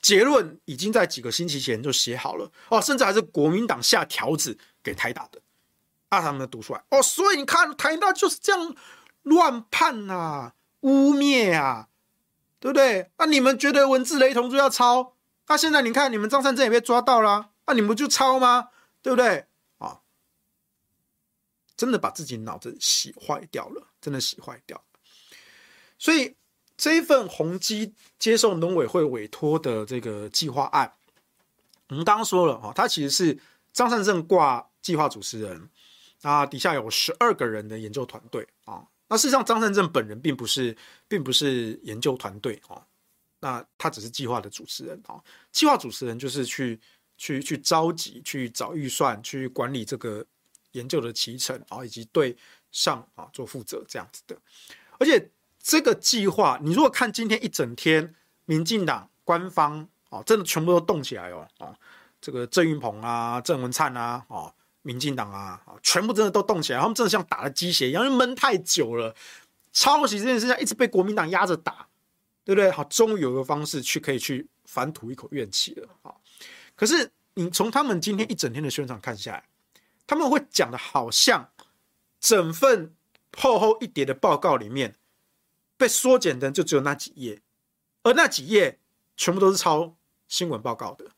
结论已经在几个星期前就写好了哦，甚至还是国民党下条子给台大的，啊，他们读出来哦。所以你看，台大就是这样乱判啊，污蔑啊，对不对？那、啊、你们觉得文字雷同就要抄？那、啊、现在你看，你们张善政也被抓到了，那、啊、你们就抄吗？对不对啊？真的把自己脑子洗坏掉了，真的洗坏掉了。所以这一份宏基接受农委会委托的这个计划案，我们刚刚说了啊，他其实是张善政挂计划主持人，啊，底下有十二个人的研究团队啊。那事实上，张善政本人并不是，并不是研究团队啊。那他只是计划的主持人啊。计划主持人就是去去去召集、去找预算、去管理这个研究的期程啊，以及对上啊做负责这样子的。而且这个计划，你如果看今天一整天，民进党官方啊，真的全部都动起来哦啊，这个郑运鹏啊、郑文灿啊啊。民进党啊，全部真的都动起来，他们真的像打了鸡血一样，因为闷太久了，抄袭这件事情一直被国民党压着打，对不对？好，终于有一个方式去可以去反吐一口怨气了。好，可是你从他们今天一整天的宣传看下来，他们会讲的好像整份厚厚一叠的报告里面被缩减的就只有那几页，而那几页全部都是抄新闻报告的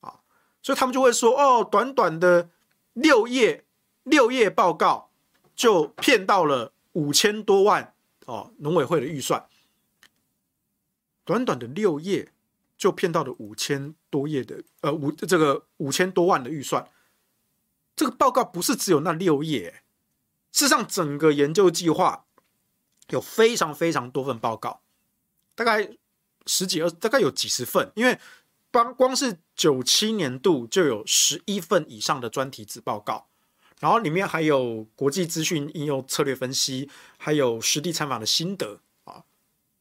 啊，所以他们就会说哦，短短的。六页六页报告就骗到了五千多万哦，农委会的预算，短短的六页就骗到了五千多页的呃五这个五千多万的预算，这个报告不是只有那六页，事实上整个研究计划有非常非常多份报告，大概十几二大概有几十份，因为。光光是九七年度就有十一份以上的专题子报告，然后里面还有国际资讯应用策略分析，还有实地参访的心得啊，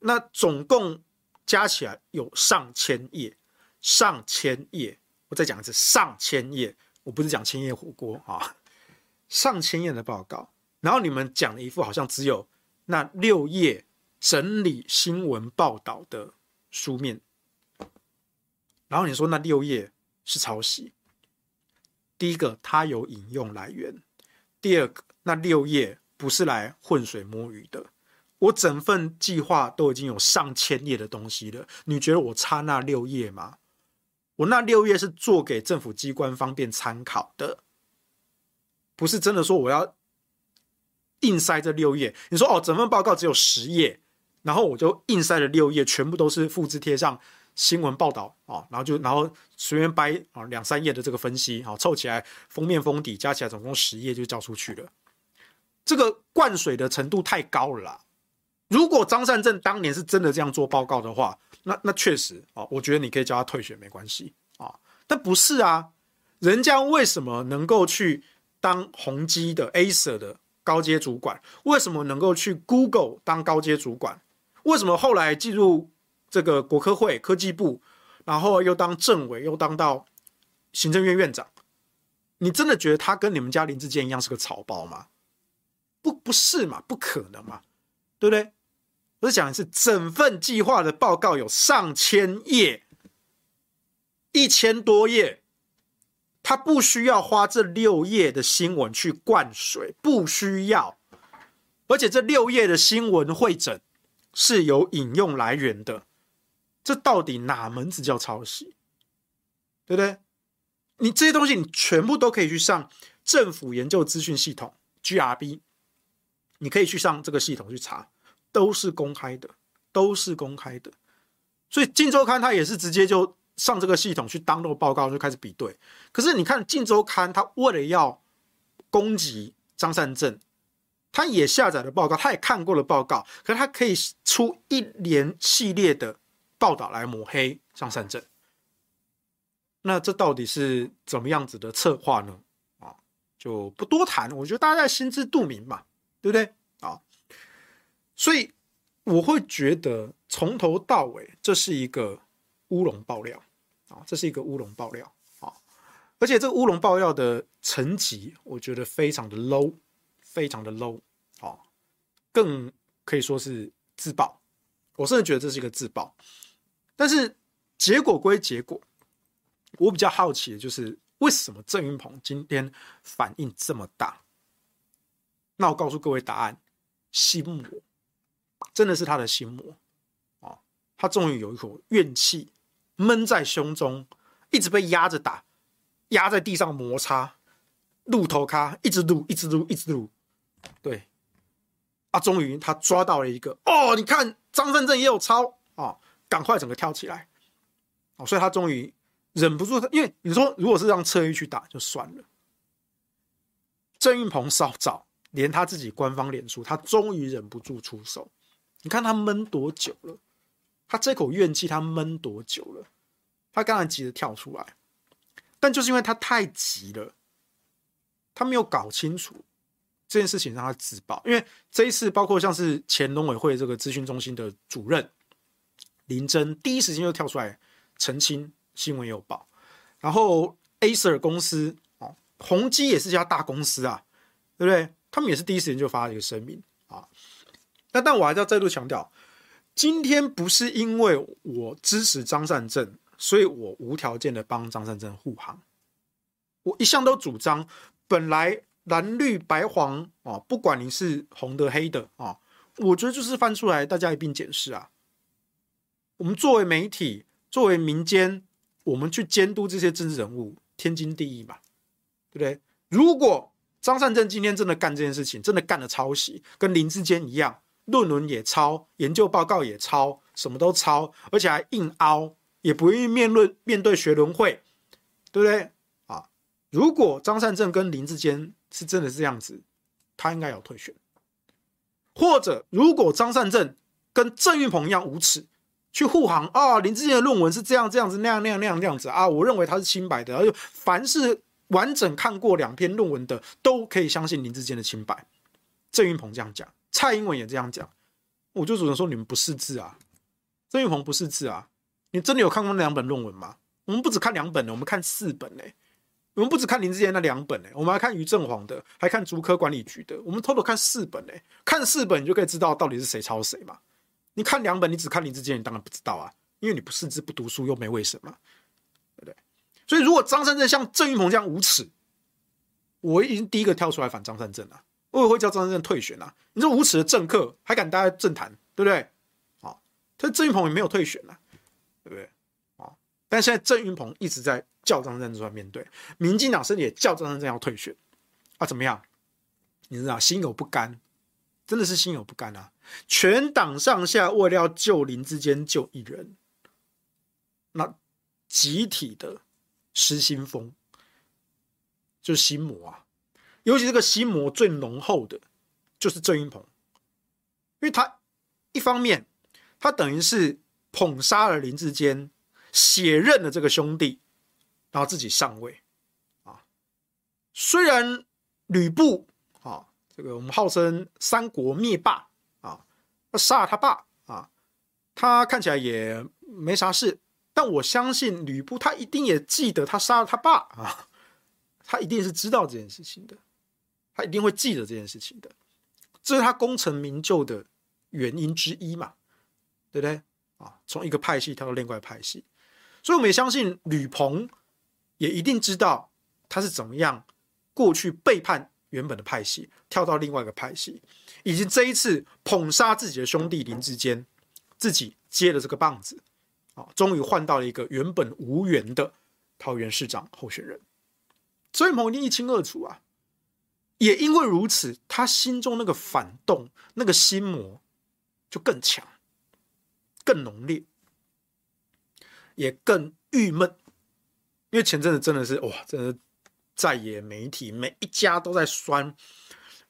那总共加起来有上千页，上千页，我再讲一次，上千页，我不是讲千叶火锅啊，上千页的报告，然后你们讲了一副好像只有那六页整理新闻报道的书面。然后你说那六页是抄袭，第一个它有引用来源，第二个那六页不是来浑水摸鱼的。我整份计划都已经有上千页的东西了，你觉得我差那六页吗？我那六页是做给政府机关方便参考的，不是真的说我要硬塞这六页。你说哦，整份报告只有十页，然后我就硬塞了六页，全部都是复制贴上。新闻报道啊，然后就然后随便掰啊两三页的这个分析啊，凑起来封面封底加起来总共十页就交出去了。这个灌水的程度太高了啦！如果张善政当年是真的这样做报告的话，那那确实啊，我觉得你可以叫他退选没关系啊。但不是啊，人家为什么能够去当宏基的 Acer 的高阶主管？为什么能够去 Google 当高阶主管？为什么后来进入？这个国科会科技部，然后又当政委，又当到行政院院长，你真的觉得他跟你们家林志坚一样是个草包吗？不，不是嘛，不可能嘛，对不对？我是讲的是整份计划的报告有上千页，一千多页，他不需要花这六页的新闻去灌水，不需要，而且这六页的新闻汇整是有引用来源的。这到底哪门子叫抄袭？对不对？你这些东西，你全部都可以去上政府研究资讯系统 GRB，你可以去上这个系统去查，都是公开的，都是公开的。所以《镜周刊》它也是直接就上这个系统去 download 报告，就开始比对。可是你看《镜周刊》，它为了要攻击张善政，他也下载了报告，他也看过了报告，可是他可以出一连系列的。报道来抹黑张善政，那这到底是怎么样子的策划呢？啊，就不多谈，我觉得大家心知肚明嘛，对不对？所以我会觉得从头到尾这是一个乌龙爆料啊，这是一个乌龙爆料啊，而且这个乌龙爆料的层级，我觉得非常的 low，非常的 low 啊，更可以说是自爆，我甚至觉得这是一个自爆。但是结果归结果，我比较好奇的就是为什么郑云鹏今天反应这么大？那我告诉各位答案：心魔，真的是他的心魔。啊！他终于有一口怨气闷在胸中，一直被压着打，压在地上摩擦，露头咖，一直录，一直录，一直录对，啊，终于他抓到了一个哦，你看张善政也有抄啊，赶快整个跳起来，哦，所以他终于忍不住，因为你说如果是让侧翼去打就算了，郑运鹏稍早连他自己官方脸书，他终于忍不住出手，你看他闷多久了，他这口怨气他闷多久了，他刚才急着跳出来，但就是因为他太急了。他没有搞清楚这件事情，让他自爆。因为这一次，包括像是前农委会这个资讯中心的主任林真，第一时间就跳出来澄清，新闻有报。然后 Acer 公司哦，宏基也是家大公司啊，对不对？他们也是第一时间就发了一个声明。那但我还是要再度强调，今天不是因为我支持张善政，所以我无条件的帮张善政护航。我一向都主张。本来蓝绿白黄啊，不管你是红的黑的啊，我觉得就是翻出来，大家一并检视啊。我们作为媒体，作为民间，我们去监督这些政治人物，天经地义嘛，对不对？如果张善政今天真的干这件事情，真的干了抄袭，跟林志坚一样，论文也抄，研究报告也抄，什么都抄，而且还硬凹，也不愿意面论面对学伦会，对不对？啊如果张善政跟林志坚是真的是这样子，他应该有退选；或者如果张善政跟郑运鹏一样无耻，去护航啊，林志坚的论文是这样这样子那样那样那样那样子啊，我认为他是清白的，而且凡是完整看过两篇论文的，都可以相信林志坚的清白。郑运鹏这样讲，蔡英文也这样讲，我就只能说你们不识字啊，郑运鹏不识字啊，你真的有看过那两本论文吗？我们不只看两本呢，我们看四本嘞。我们不只看林志坚那两本呢，我们还看于正煌的，还看竹科管理局的，我们偷偷看四本呢。看四本你就可以知道到底是谁抄谁嘛。你看两本，你只看林志坚，你当然不知道啊，因为你不识字、不读书，又没为什么，对不对？所以如果张善政像郑运鹏这样无耻，我已经第一个跳出来反张善政了，我也会叫张善政退选啊。你这无耻的政客还敢待在政坛，对不对？啊，他郑云鹏也没有退选啊，对不对？啊，但现在郑云鹏一直在。叫张善政出来面对，民进党甚至也叫张善政要退选啊？怎么样？你知道心有不甘，真的是心有不甘啊！全党上下为了要救林智坚救一人，那集体的失心疯，就是心魔啊！尤其这个心魔最浓厚的，就是郑云鹏，因为他一方面他等于是捧杀了林志坚，血刃了这个兄弟。然后自己上位，啊，虽然吕布啊，这个我们号称三国灭霸啊，他杀了他爸啊，他看起来也没啥事，但我相信吕布他一定也记得他杀了他爸啊，他一定是知道这件事情的，他一定会记得这件事情的，这是他功成名就的原因之一嘛，对不对？啊，从一个派系跳到另外派系，所以我们也相信吕鹏。也一定知道他是怎么样过去背叛原本的派系，跳到另外一个派系，以及这一次捧杀自己的兄弟林志坚，自己接了这个棒子，啊，终于换到了一个原本无缘的桃园市长候选人，所以某一定一清二楚啊。也因为如此，他心中那个反动、那个心魔就更强、更浓烈，也更郁闷。因为前阵子真的是哇，真的在野媒体每一家都在酸，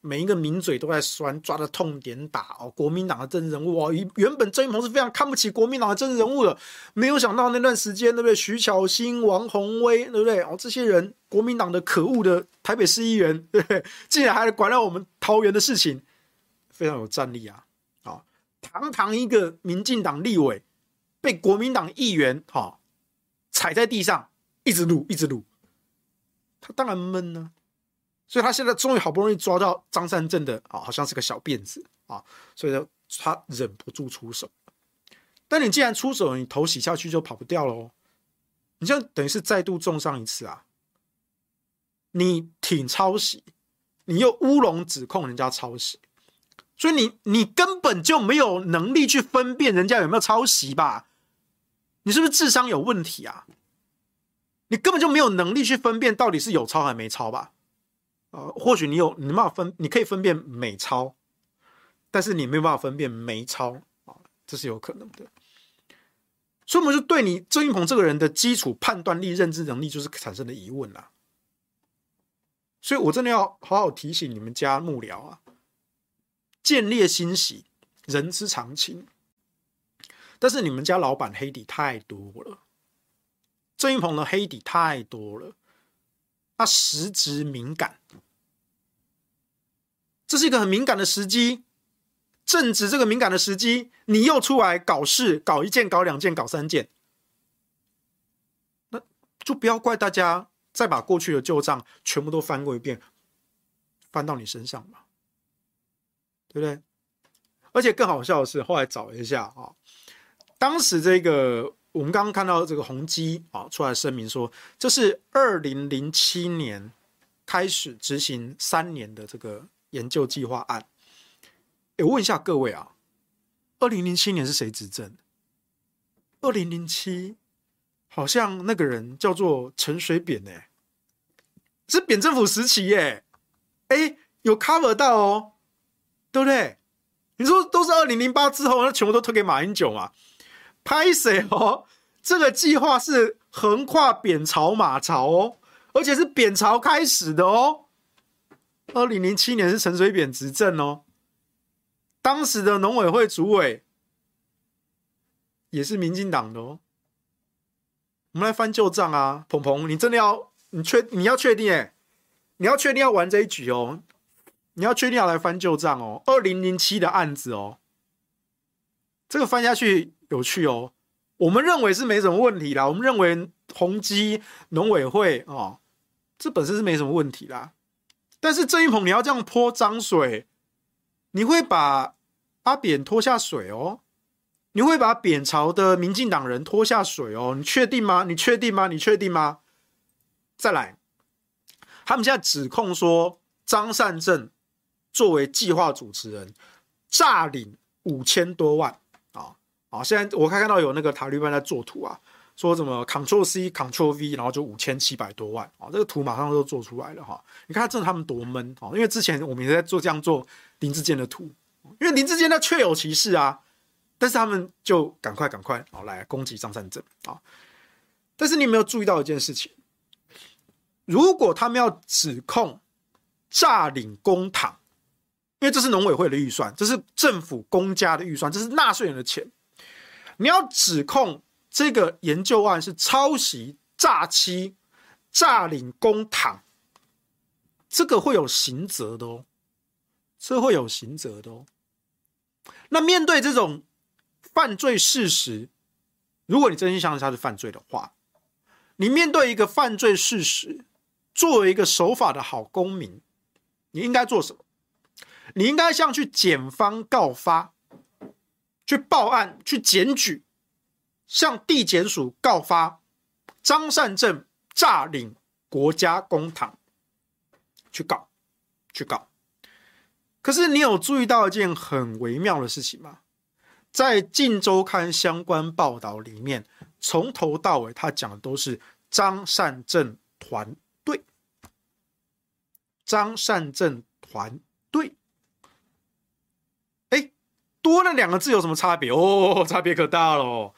每一个名嘴都在酸，抓着痛点打哦。国民党的政治人物哦，原本郑运鹏是非常看不起国民党的政治人物的，没有想到那段时间，对不对？徐巧芯、王宏威，对不对？哦，这些人，国民党的可恶的台北市议员，对不对？竟然还管了我们桃园的事情，非常有战力啊！啊，堂堂一个民进党立委，被国民党议员哈踩在地上。一直撸，一直撸，他当然闷呢，所以他现在终于好不容易抓到张善政的啊，好像是个小辫子啊，所以他忍不住出手。但你既然出手，你头洗下去就跑不掉喽，你这样等于是再度重伤一次啊！你挺抄袭，你又乌龙指控人家抄袭，所以你你根本就没有能力去分辨人家有没有抄袭吧？你是不是智商有问题啊？你根本就没有能力去分辨到底是有抄还没抄吧？呃，或许你有你没办法分，你可以分辨美钞，但是你没有办法分辨美钞啊，这是有可能的。所以我们就对你郑云鹏这个人的基础判断力、认知能力，就是产生了疑问啦。所以我真的要好好提醒你们家幕僚啊，见猎心喜，人之常情。但是你们家老板黑底太多了，郑云鹏的黑底太多了，他时值敏感，这是一个很敏感的时机。正值这个敏感的时机，你又出来搞事，搞一件，搞两件，搞三件，那就不要怪大家再把过去的旧账全部都翻过一遍，翻到你身上嘛，对不对？而且更好笑的是，后来找了一下啊，当时这个我们刚刚看到这个宏基啊出来声明说，这是二零零七年开始执行三年的这个研究计划案。我问一下各位啊，二零零七年是谁执政？二零零七好像那个人叫做陈水扁哎，是扁政府时期耶，哎，有 cover 到哦，对不对？你说都是二零零八之后，那全部都推给马英九嘛？拍谁哦？这个计划是横跨扁朝马朝哦，而且是扁朝开始的哦。二零零七年是陈水扁执政哦。当时的农委会主委也是民进党的哦。我们来翻旧账啊，鹏鹏，你真的要你确你要确定哎，你要确定要玩这一局哦，你要确定要来翻旧账哦。二零零七的案子哦，这个翻下去有趣哦。我们认为是没什么问题啦，我们认为宏基农委会哦，这本身是没什么问题啦。但是郑运鹏，你要这样泼脏水。你会把阿扁拖下水哦？你会把扁朝的民进党人拖下水哦？你确定吗？你确定吗？你确定吗？再来，他们现在指控说张善政作为计划主持人诈领五千多万啊啊！现在我看看到有那个塔利班在做图啊，说什么 Ctrl C Ctrl V，然后就五千七百多万啊！这个图马上就做出来了哈！你看，这他们多闷啊！因为之前我们也在做这样做。林志坚的图，因为林志坚他确有其事啊，但是他们就赶快赶快哦来攻击张善政啊！但是你有没有注意到一件事情？如果他们要指控诈领公帑，因为这是农委会的预算，这是政府公家的预算，这是纳税人的钱，你要指控这个研究案是抄袭、诈欺、诈领公帑，这个会有刑责的哦。是会有刑责的哦。那面对这种犯罪事实，如果你真心相信他是犯罪的话，你面对一个犯罪事实，作为一个守法的好公民，你应该做什么？你应该向去检方告发，去报案，去检举，向地检署告发张善政诈领国家公帑，去告，去告。可是你有注意到一件很微妙的事情吗？在《镜周刊》相关报道里面，从头到尾他讲的都是张善政团队。张善政团队，哎，多了两个字有什么差别？哦，差别可大了。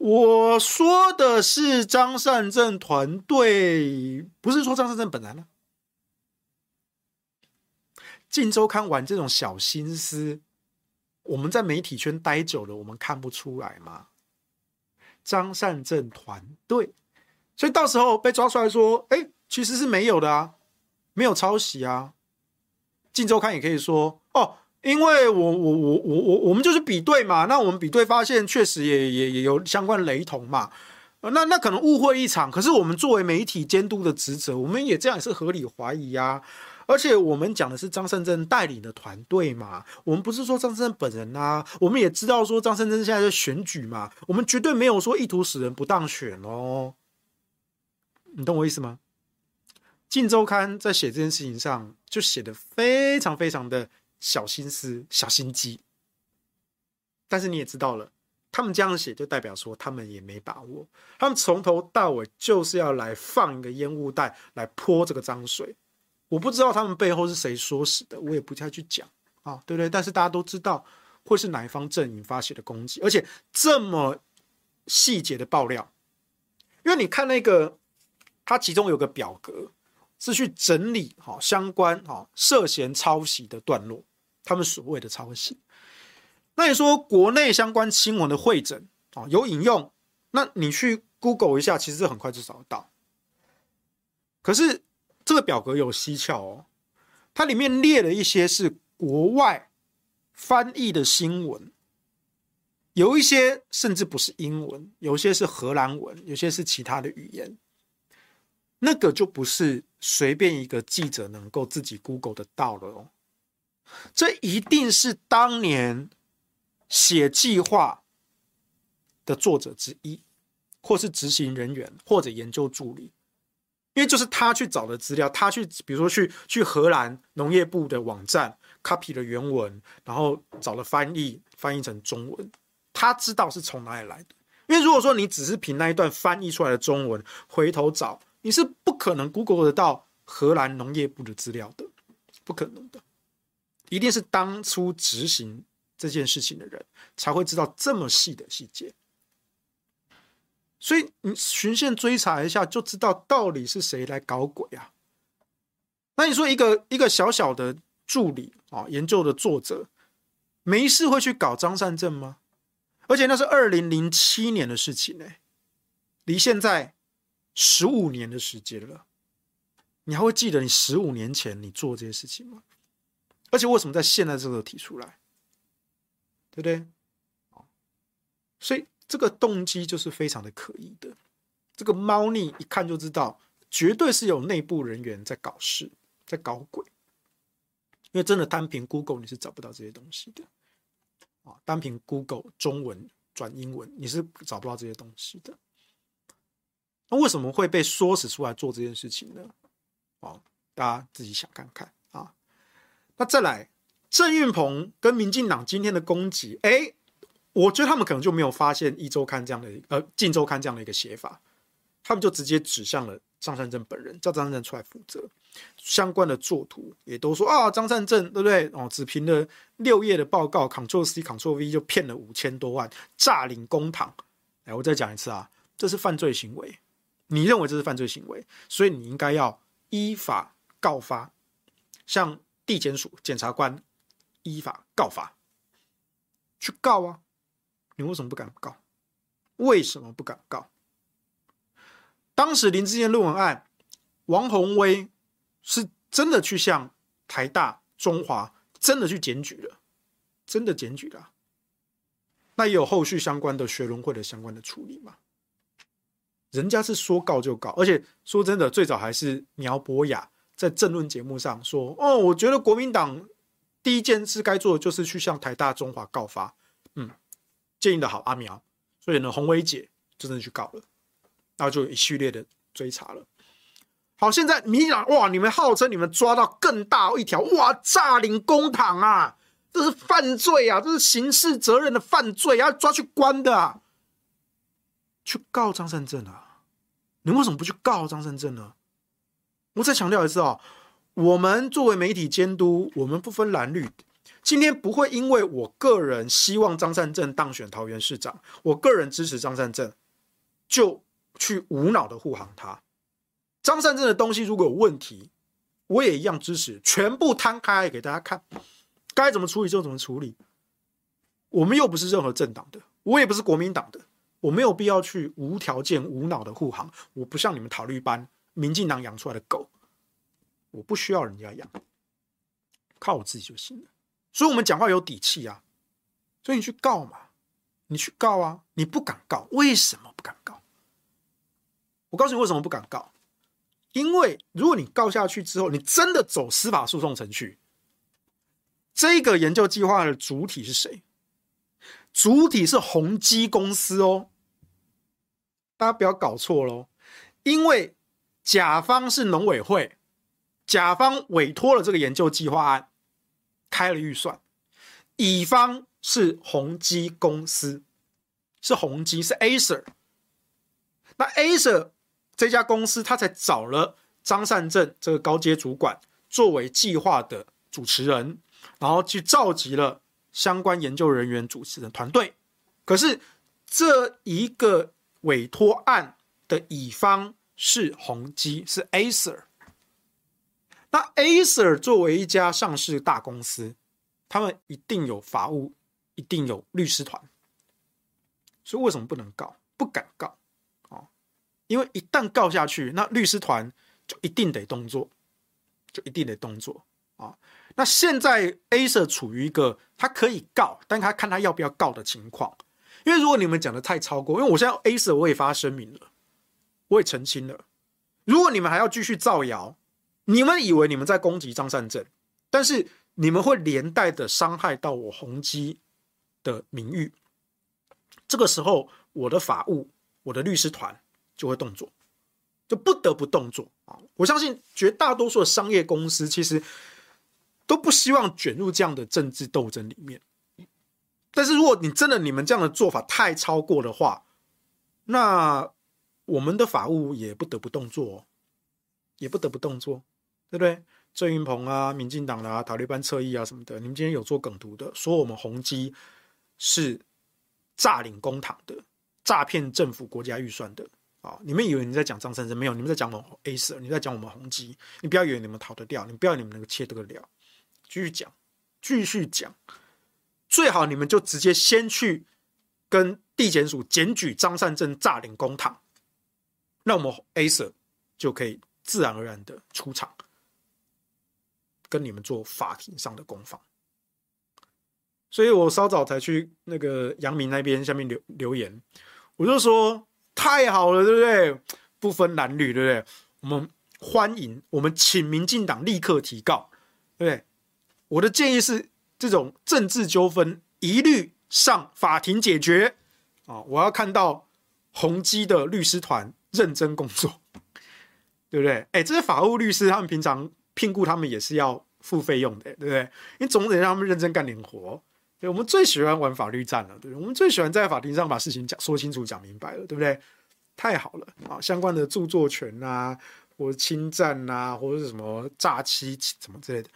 我说的是张善政团队，不是说张善政本人了。《晋周刊》玩这种小心思，我们在媒体圈待久了，我们看不出来吗？张善政团队，所以到时候被抓出来说，哎，其实是没有的啊，没有抄袭啊。《晋周刊》也可以说，哦，因为我我我我我我们就是比对嘛，那我们比对发现确实也也也有相关雷同嘛，那那可能误会一场，可是我们作为媒体监督的职责，我们也这样也是合理怀疑啊。而且我们讲的是张善政带领的团队嘛，我们不是说张善政本人啊。我们也知道说张善政现在在选举嘛，我们绝对没有说意图使人不当选哦。你懂我意思吗？镜周刊在写这件事情上就写的非常非常的小心思、小心机。但是你也知道了，他们这样写就代表说他们也没把握，他们从头到尾就是要来放一个烟雾弹来泼这个脏水。我不知道他们背后是谁说死的，我也不太去讲啊，对不对？但是大家都知道会是哪一方阵营发起的攻击，而且这么细节的爆料，因为你看那个，它其中有个表格是去整理哈相关哈涉嫌抄袭的段落，他们所谓的抄袭。那你说国内相关新闻的汇整啊有引用，那你去 Google 一下，其实很快就找得到。可是。这个表格有蹊跷哦，它里面列了一些是国外翻译的新闻，有一些甚至不是英文，有些是荷兰文，有些是其他的语言。那个就不是随便一个记者能够自己 Google 得到的哦，这一定是当年写计划的作者之一，或是执行人员，或者研究助理。因为就是他去找的资料，他去比如说去去荷兰农业部的网站 copy 了原文，然后找了翻译，翻译成中文，他知道是从哪里来的。因为如果说你只是凭那一段翻译出来的中文回头找，你是不可能 Google 得到荷兰农业部的资料的，不可能的，一定是当初执行这件事情的人才会知道这么细的细节。所以你循线追查一下，就知道到底是谁来搞鬼啊？那你说一个一个小小的助理啊，研究的作者，没事会去搞张善政吗？而且那是二零零七年的事情呢，离现在十五年的时间了，你还会记得你十五年前你做这些事情吗？而且为什么在现在这个提出来，对不对？所以。这个动机就是非常的可疑的，这个猫腻一看就知道，绝对是有内部人员在搞事，在搞鬼。因为真的单凭 Google 你是找不到这些东西的，啊，单凭 Google 中文转英文你是找不到这些东西的。那为什么会被唆使出来做这件事情呢？啊，大家自己想看看。那再来，郑运鹏跟民进党今天的攻击，哎。我觉得他们可能就没有发现《一周刊》这样的呃，《镜周刊》这样的一个写法，他们就直接指向了张善政本人，叫张善政出来负责。相关的作图也都说啊，张善政对不对？哦，只凭了六页的报告，Ctrl C Ctrl V 就骗了五千多万，诈领公帑。哎，我再讲一次啊，这是犯罪行为。你认为这是犯罪行为，所以你应该要依法告发，像地检署检察官依法告发，去告啊。你为什么不敢告？为什么不敢告？当时林志坚论文案，王宏威是真的去向台大、中华真的去检举了，真的检举了。那也有后续相关的学伦会的相关的处理吗？人家是说告就告，而且说真的，最早还是苗博雅在政论节目上说：“哦，我觉得国民党第一件事该做的就是去向台大、中华告发。”嗯。建议的好，阿苗，所以呢，鸿薇姐就真的去告了，然后就有一系列的追查了。好，现在民进党哇，你们号称你们抓到更大一条哇，诈领公帑啊，这是犯罪啊，这是刑事责任的犯罪，要抓去关的啊，去告张善政啊！你为什么不去告张善政呢？我再强调一次哦，我们作为媒体监督，我们不分蓝绿。今天不会因为我个人希望张善政当选桃园市长，我个人支持张善政，就去无脑的护航他。张善政的东西如果有问题，我也一样支持，全部摊开给大家看，该怎么处理就怎么处理。我们又不是任何政党的，我也不是国民党的，我没有必要去无条件无脑的护航。我不像你们塔绿班，民进党养出来的狗，我不需要人家养，靠我自己就行了。所以，我们讲话有底气啊！所以你去告嘛，你去告啊！你不敢告，为什么不敢告？我告诉你为什么不敢告，因为如果你告下去之后，你真的走司法诉讼程序，这个研究计划的主体是谁？主体是宏基公司哦，大家不要搞错喽！因为甲方是农委会，甲方委托了这个研究计划案。开了预算，乙方是宏基公司，是宏基，是 Acer。那 Acer 这家公司，他才找了张善政这个高阶主管作为计划的主持人，然后去召集了相关研究人员主持的团队。可是这一个委托案的乙方是宏基，是 Acer。那 Acer 作为一家上市大公司，他们一定有法务，一定有律师团。所以为什么不能告？不敢告啊！因为一旦告下去，那律师团就一定得动作，就一定得动作啊！那现在 Acer 处于一个他可以告，但他看他要不要告的情况。因为如果你们讲的太超过，因为我现在 Acer 我也发声明了，我也澄清了。如果你们还要继续造谣，你们以为你们在攻击张善政，但是你们会连带的伤害到我宏基的名誉。这个时候，我的法务、我的律师团就会动作，就不得不动作啊！我相信绝大多数的商业公司其实都不希望卷入这样的政治斗争里面。但是如果你真的你们这样的做法太超过的话，那我们的法务也不得不动作，也不得不动作，对不对？郑云鹏啊、民进党啊、塔利班侧翼啊什么的，你们今天有做梗图的，说我们宏基是诈领公帑的、诈骗政府国家预算的啊！你们以为你在讲张善政？没有，你们在讲我们 Acer，你在讲我们宏基。你不要以为你们逃得掉，你不要你们能够切得了。继续讲，继续讲。最好你们就直接先去跟地检署检举张善政诈领公帑，那我们 Acer 就可以自然而然的出场，跟你们做法庭上的攻防。所以我稍早才去那个杨明那边下面留留言，我就说太好了，对不对？不分男女，对不对？我们欢迎，我们请民进党立刻提告，对不对？我的建议是。这种政治纠纷一律上法庭解决啊！我要看到宏基的律师团认真工作，*laughs* 对不对？哎，这些法务律师他们平常聘雇他们也是要付费用的，对不对？你总得让他们认真干点活。对，我们最喜欢玩法律战了，对不对？我们最喜欢在法庭上把事情讲说清楚、讲明白了，对不对？太好了啊！相关的著作权啊，或者侵占啊，或者是什么诈欺什么之类的。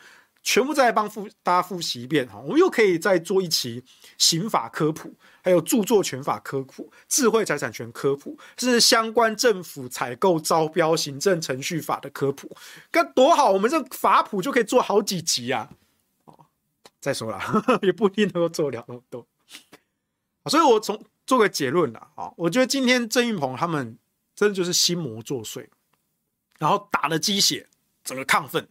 全部再帮复大家复习一遍哈，我们又可以再做一期刑法科普，还有著作权法科普、智慧财产权科普，是相关政府采购招标行政程序法的科普，该多好！我们这法普就可以做好几集啊！哦，再说了，*laughs* 也不一定能够做了那么多。所以我从做个结论了啊，我觉得今天郑运鹏他们真的就是心魔作祟，然后打了鸡血，整个亢奋。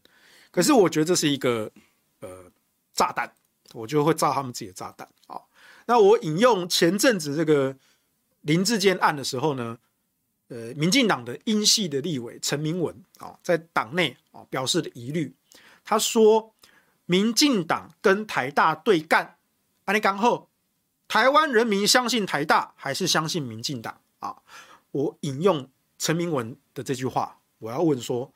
可是我觉得这是一个呃炸弹，我觉得会炸他们自己的炸弹啊。那我引用前阵子这个林志坚案的时候呢，呃，民进党的英系的立委陈明文啊，在党内啊表示的疑虑，他说民进党跟台大对干，安尼刚好，台湾人民相信台大还是相信民进党啊？我引用陈明文的这句话，我要问说。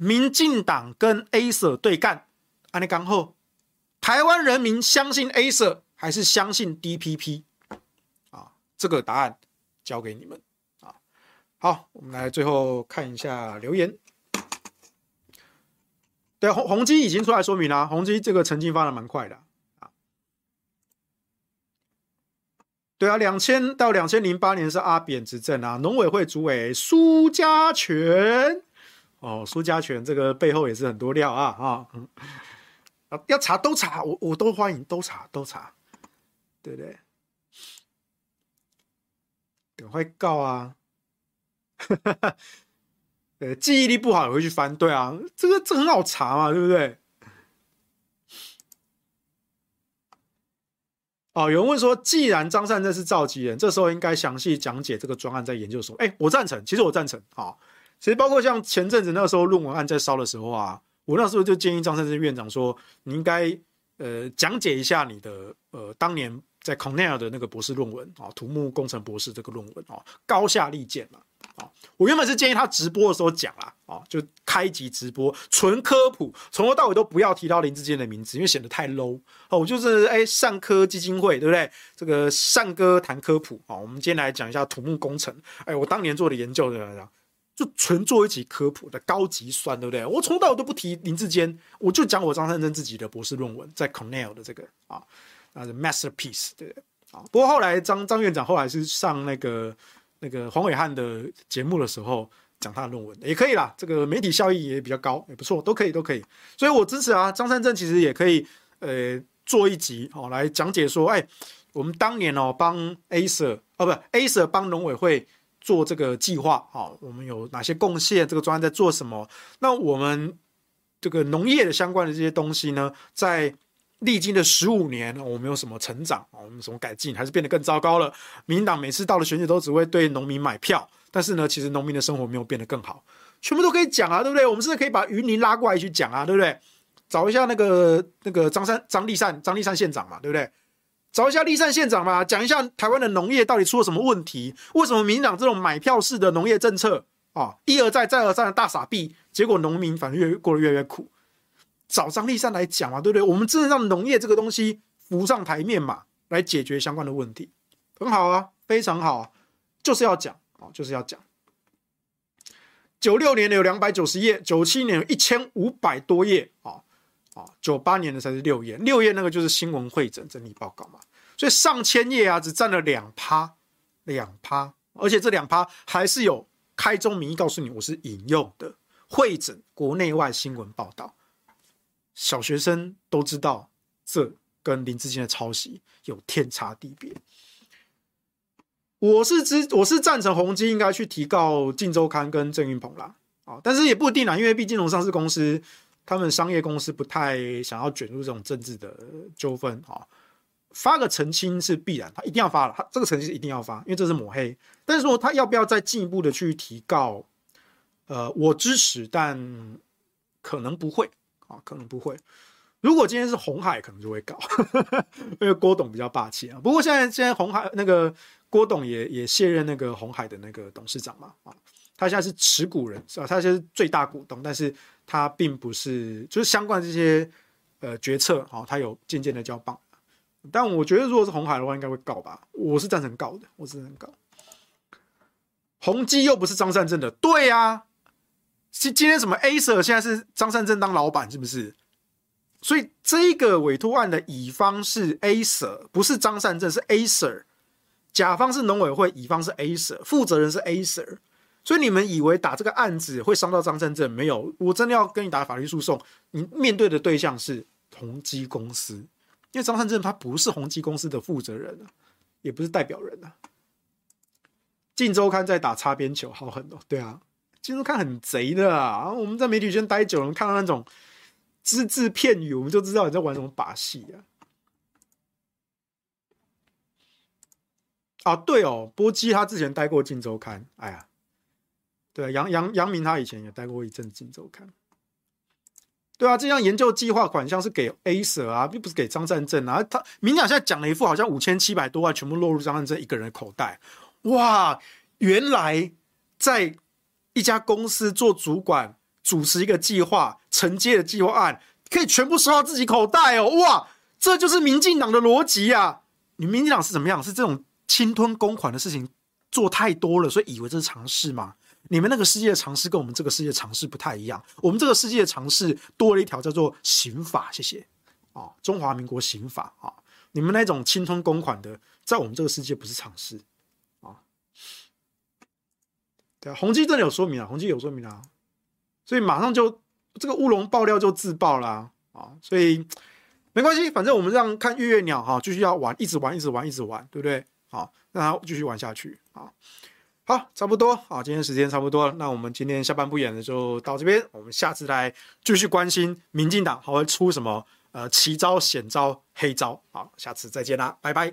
民进党跟 Acer 对干，安尼刚好，台湾人民相信 Acer 还是相信 DPP？啊，这个答案交给你们啊。好，我们来最后看一下留言。对，宏宏基已经出来说明了，洪基这个成绩发的蛮快的啊。对啊，两千到两千零八年是阿扁执政啊，农委会主委苏家全。哦，苏家全这个背后也是很多料啊 *laughs* 啊，要查都查，我我都欢迎，都查都查，对不对？赶快告啊！*laughs* 呃，记忆力不好也会去翻，对啊，这个这很好查嘛，对不对？哦，有人问说，既然张善政是召集人，这时候应该详细讲解这个专案在研究所。哎，我赞成，其实我赞成啊。其实包括像前阵子那个时候论文案在烧的时候啊，我那时候就建议张善政院长说，你应该呃讲解一下你的呃当年在 Cornell 的那个博士论文啊，土木工程博士这个论文啊，高下立见嘛啊。我原本是建议他直播的时候讲啦啊，就开集直播纯科普，从头到尾都不要提到林志坚的名字，因为显得太 low 哦。我就是哎善科基金会对不对？这个善哥谈科普啊，我们今天来讲一下土木工程。哎，我当年做的研究的。就纯做一集科普的高级酸，对不对？我从到我都不提林志坚，我就讲我张善政自己的博士论文，在 Cornell 的这个啊，啊 masterpiece，对不对？啊，不过后来张张院长后来是上那个那个黄伟汉的节目的时候讲他的论文，也可以啦，这个媒体效益也比较高，也不错，都可以都可以，所以我支持啊。张善政其实也可以呃做一集哦来讲解说，哎，我们当年哦帮 Acer 哦不 Acer 帮农委会。做这个计划啊，我们有哪些贡献？这个专案在做什么？那我们这个农业的相关的这些东西呢，在历经的十五年，我们有什么成长？我们有什么改进？还是变得更糟糕了？民党每次到了选举都只会对农民买票，但是呢，其实农民的生活没有变得更好，全部都可以讲啊，对不对？我们甚至可以把云林拉过来去讲啊，对不对？找一下那个那个张三张立善张立善县长嘛，对不对？找一下立善县长嘛，讲一下台湾的农业到底出了什么问题？为什么民党这种买票式的农业政策啊，一而再再而三的大傻逼，结果农民反而越过得越越苦？找张立善来讲嘛，对不对？我们真的让农业这个东西浮上台面嘛，来解决相关的问题，很好啊，非常好，就是要讲啊，就是要讲。九六年的有两百九十页，九七年有一千五百多页啊。九八年的才是六页，六页那个就是新闻汇整整理报告嘛，所以上千页啊，只占了两趴，两趴，而且这两趴还是有开宗明义告诉你，我是引用的汇整国内外新闻报道，小学生都知道，这跟林志坚的抄袭有天差地别。我是支，我是赞成宏基应该去提告《镜周刊》跟郑云鹏啦，啊，但是也不一定啦，因为毕竟龙上市公司。他们商业公司不太想要卷入这种政治的纠纷啊，发个澄清是必然，他一定要发了，他这个澄清是一定要发，因为这是抹黑。但是说他要不要再进一步的去提告？呃，我支持，但可能不会啊，可能不会。如果今天是红海，可能就会搞，*laughs* 因为郭董比较霸气啊。不过现在现在红海那个郭董也也卸任那个红海的那个董事长嘛啊。他现在是持股人是吧？他现在是最大股东，但是他并不是，就是相关这些呃决策啊，他有渐渐的交棒。但我觉得，如果是红海的话，应该会告吧？我是赞成告的，我是赞成告。宏基又不是张善政的，对呀、啊。今今天什么 Acer 现在是张善政当老板，是不是？所以这个委托案的乙方是 Acer，不是张善政，是 Acer。甲方是农委会，乙方是 Acer，负责人是 Acer。所以你们以为打这个案子会伤到张善正？没有，我真的要跟你打法律诉讼。你面对的对象是宏基公司，因为张善正他不是宏基公司的负责人啊，也不是代表人啊。镜周刊在打擦边球，好狠哦！对啊，镜周刊很贼的啊。我们在媒体圈待久了，看到那种只字片语，我们就知道你在玩什么把戏啊。啊，对哦，波基他之前待过镜周刊，哎呀。对，杨杨杨明他以前也待过一阵《镜周刊》。对啊，这项研究计划款项是给 Acer 啊，并不是给张善政啊。他民调现在讲了一副好像五千七百多万全部落入张善政一个人的口袋。哇，原来在一家公司做主管，主持一个计划承接的计划案，可以全部收到自己口袋哦。哇，这就是民进党的逻辑啊！你民进党是怎么样？是这种侵吞公款的事情做太多了，所以以为这是常事吗？你们那个世界的常识跟我们这个世界的常识不太一样。我们这个世界的常识多了一条叫做刑法，谢谢啊，中华民国刑法啊。你们那种侵吞公款的，在我们这个世界不是常识啊。对啊，宏基这里有说明啊，宏基有说明啊，所以马上就这个乌龙爆料就自爆啦啊，所以没关系，反正我们让看月月鸟哈，继续要玩，一直玩，一直玩，一直玩，对不对？好，让他继续玩下去啊。好，差不多好，今天时间差不多了，那我们今天下半部演的就到这边，我们下次来继续关心民进党还会出什么呃奇招、险招、黑招，好，下次再见啦，拜拜。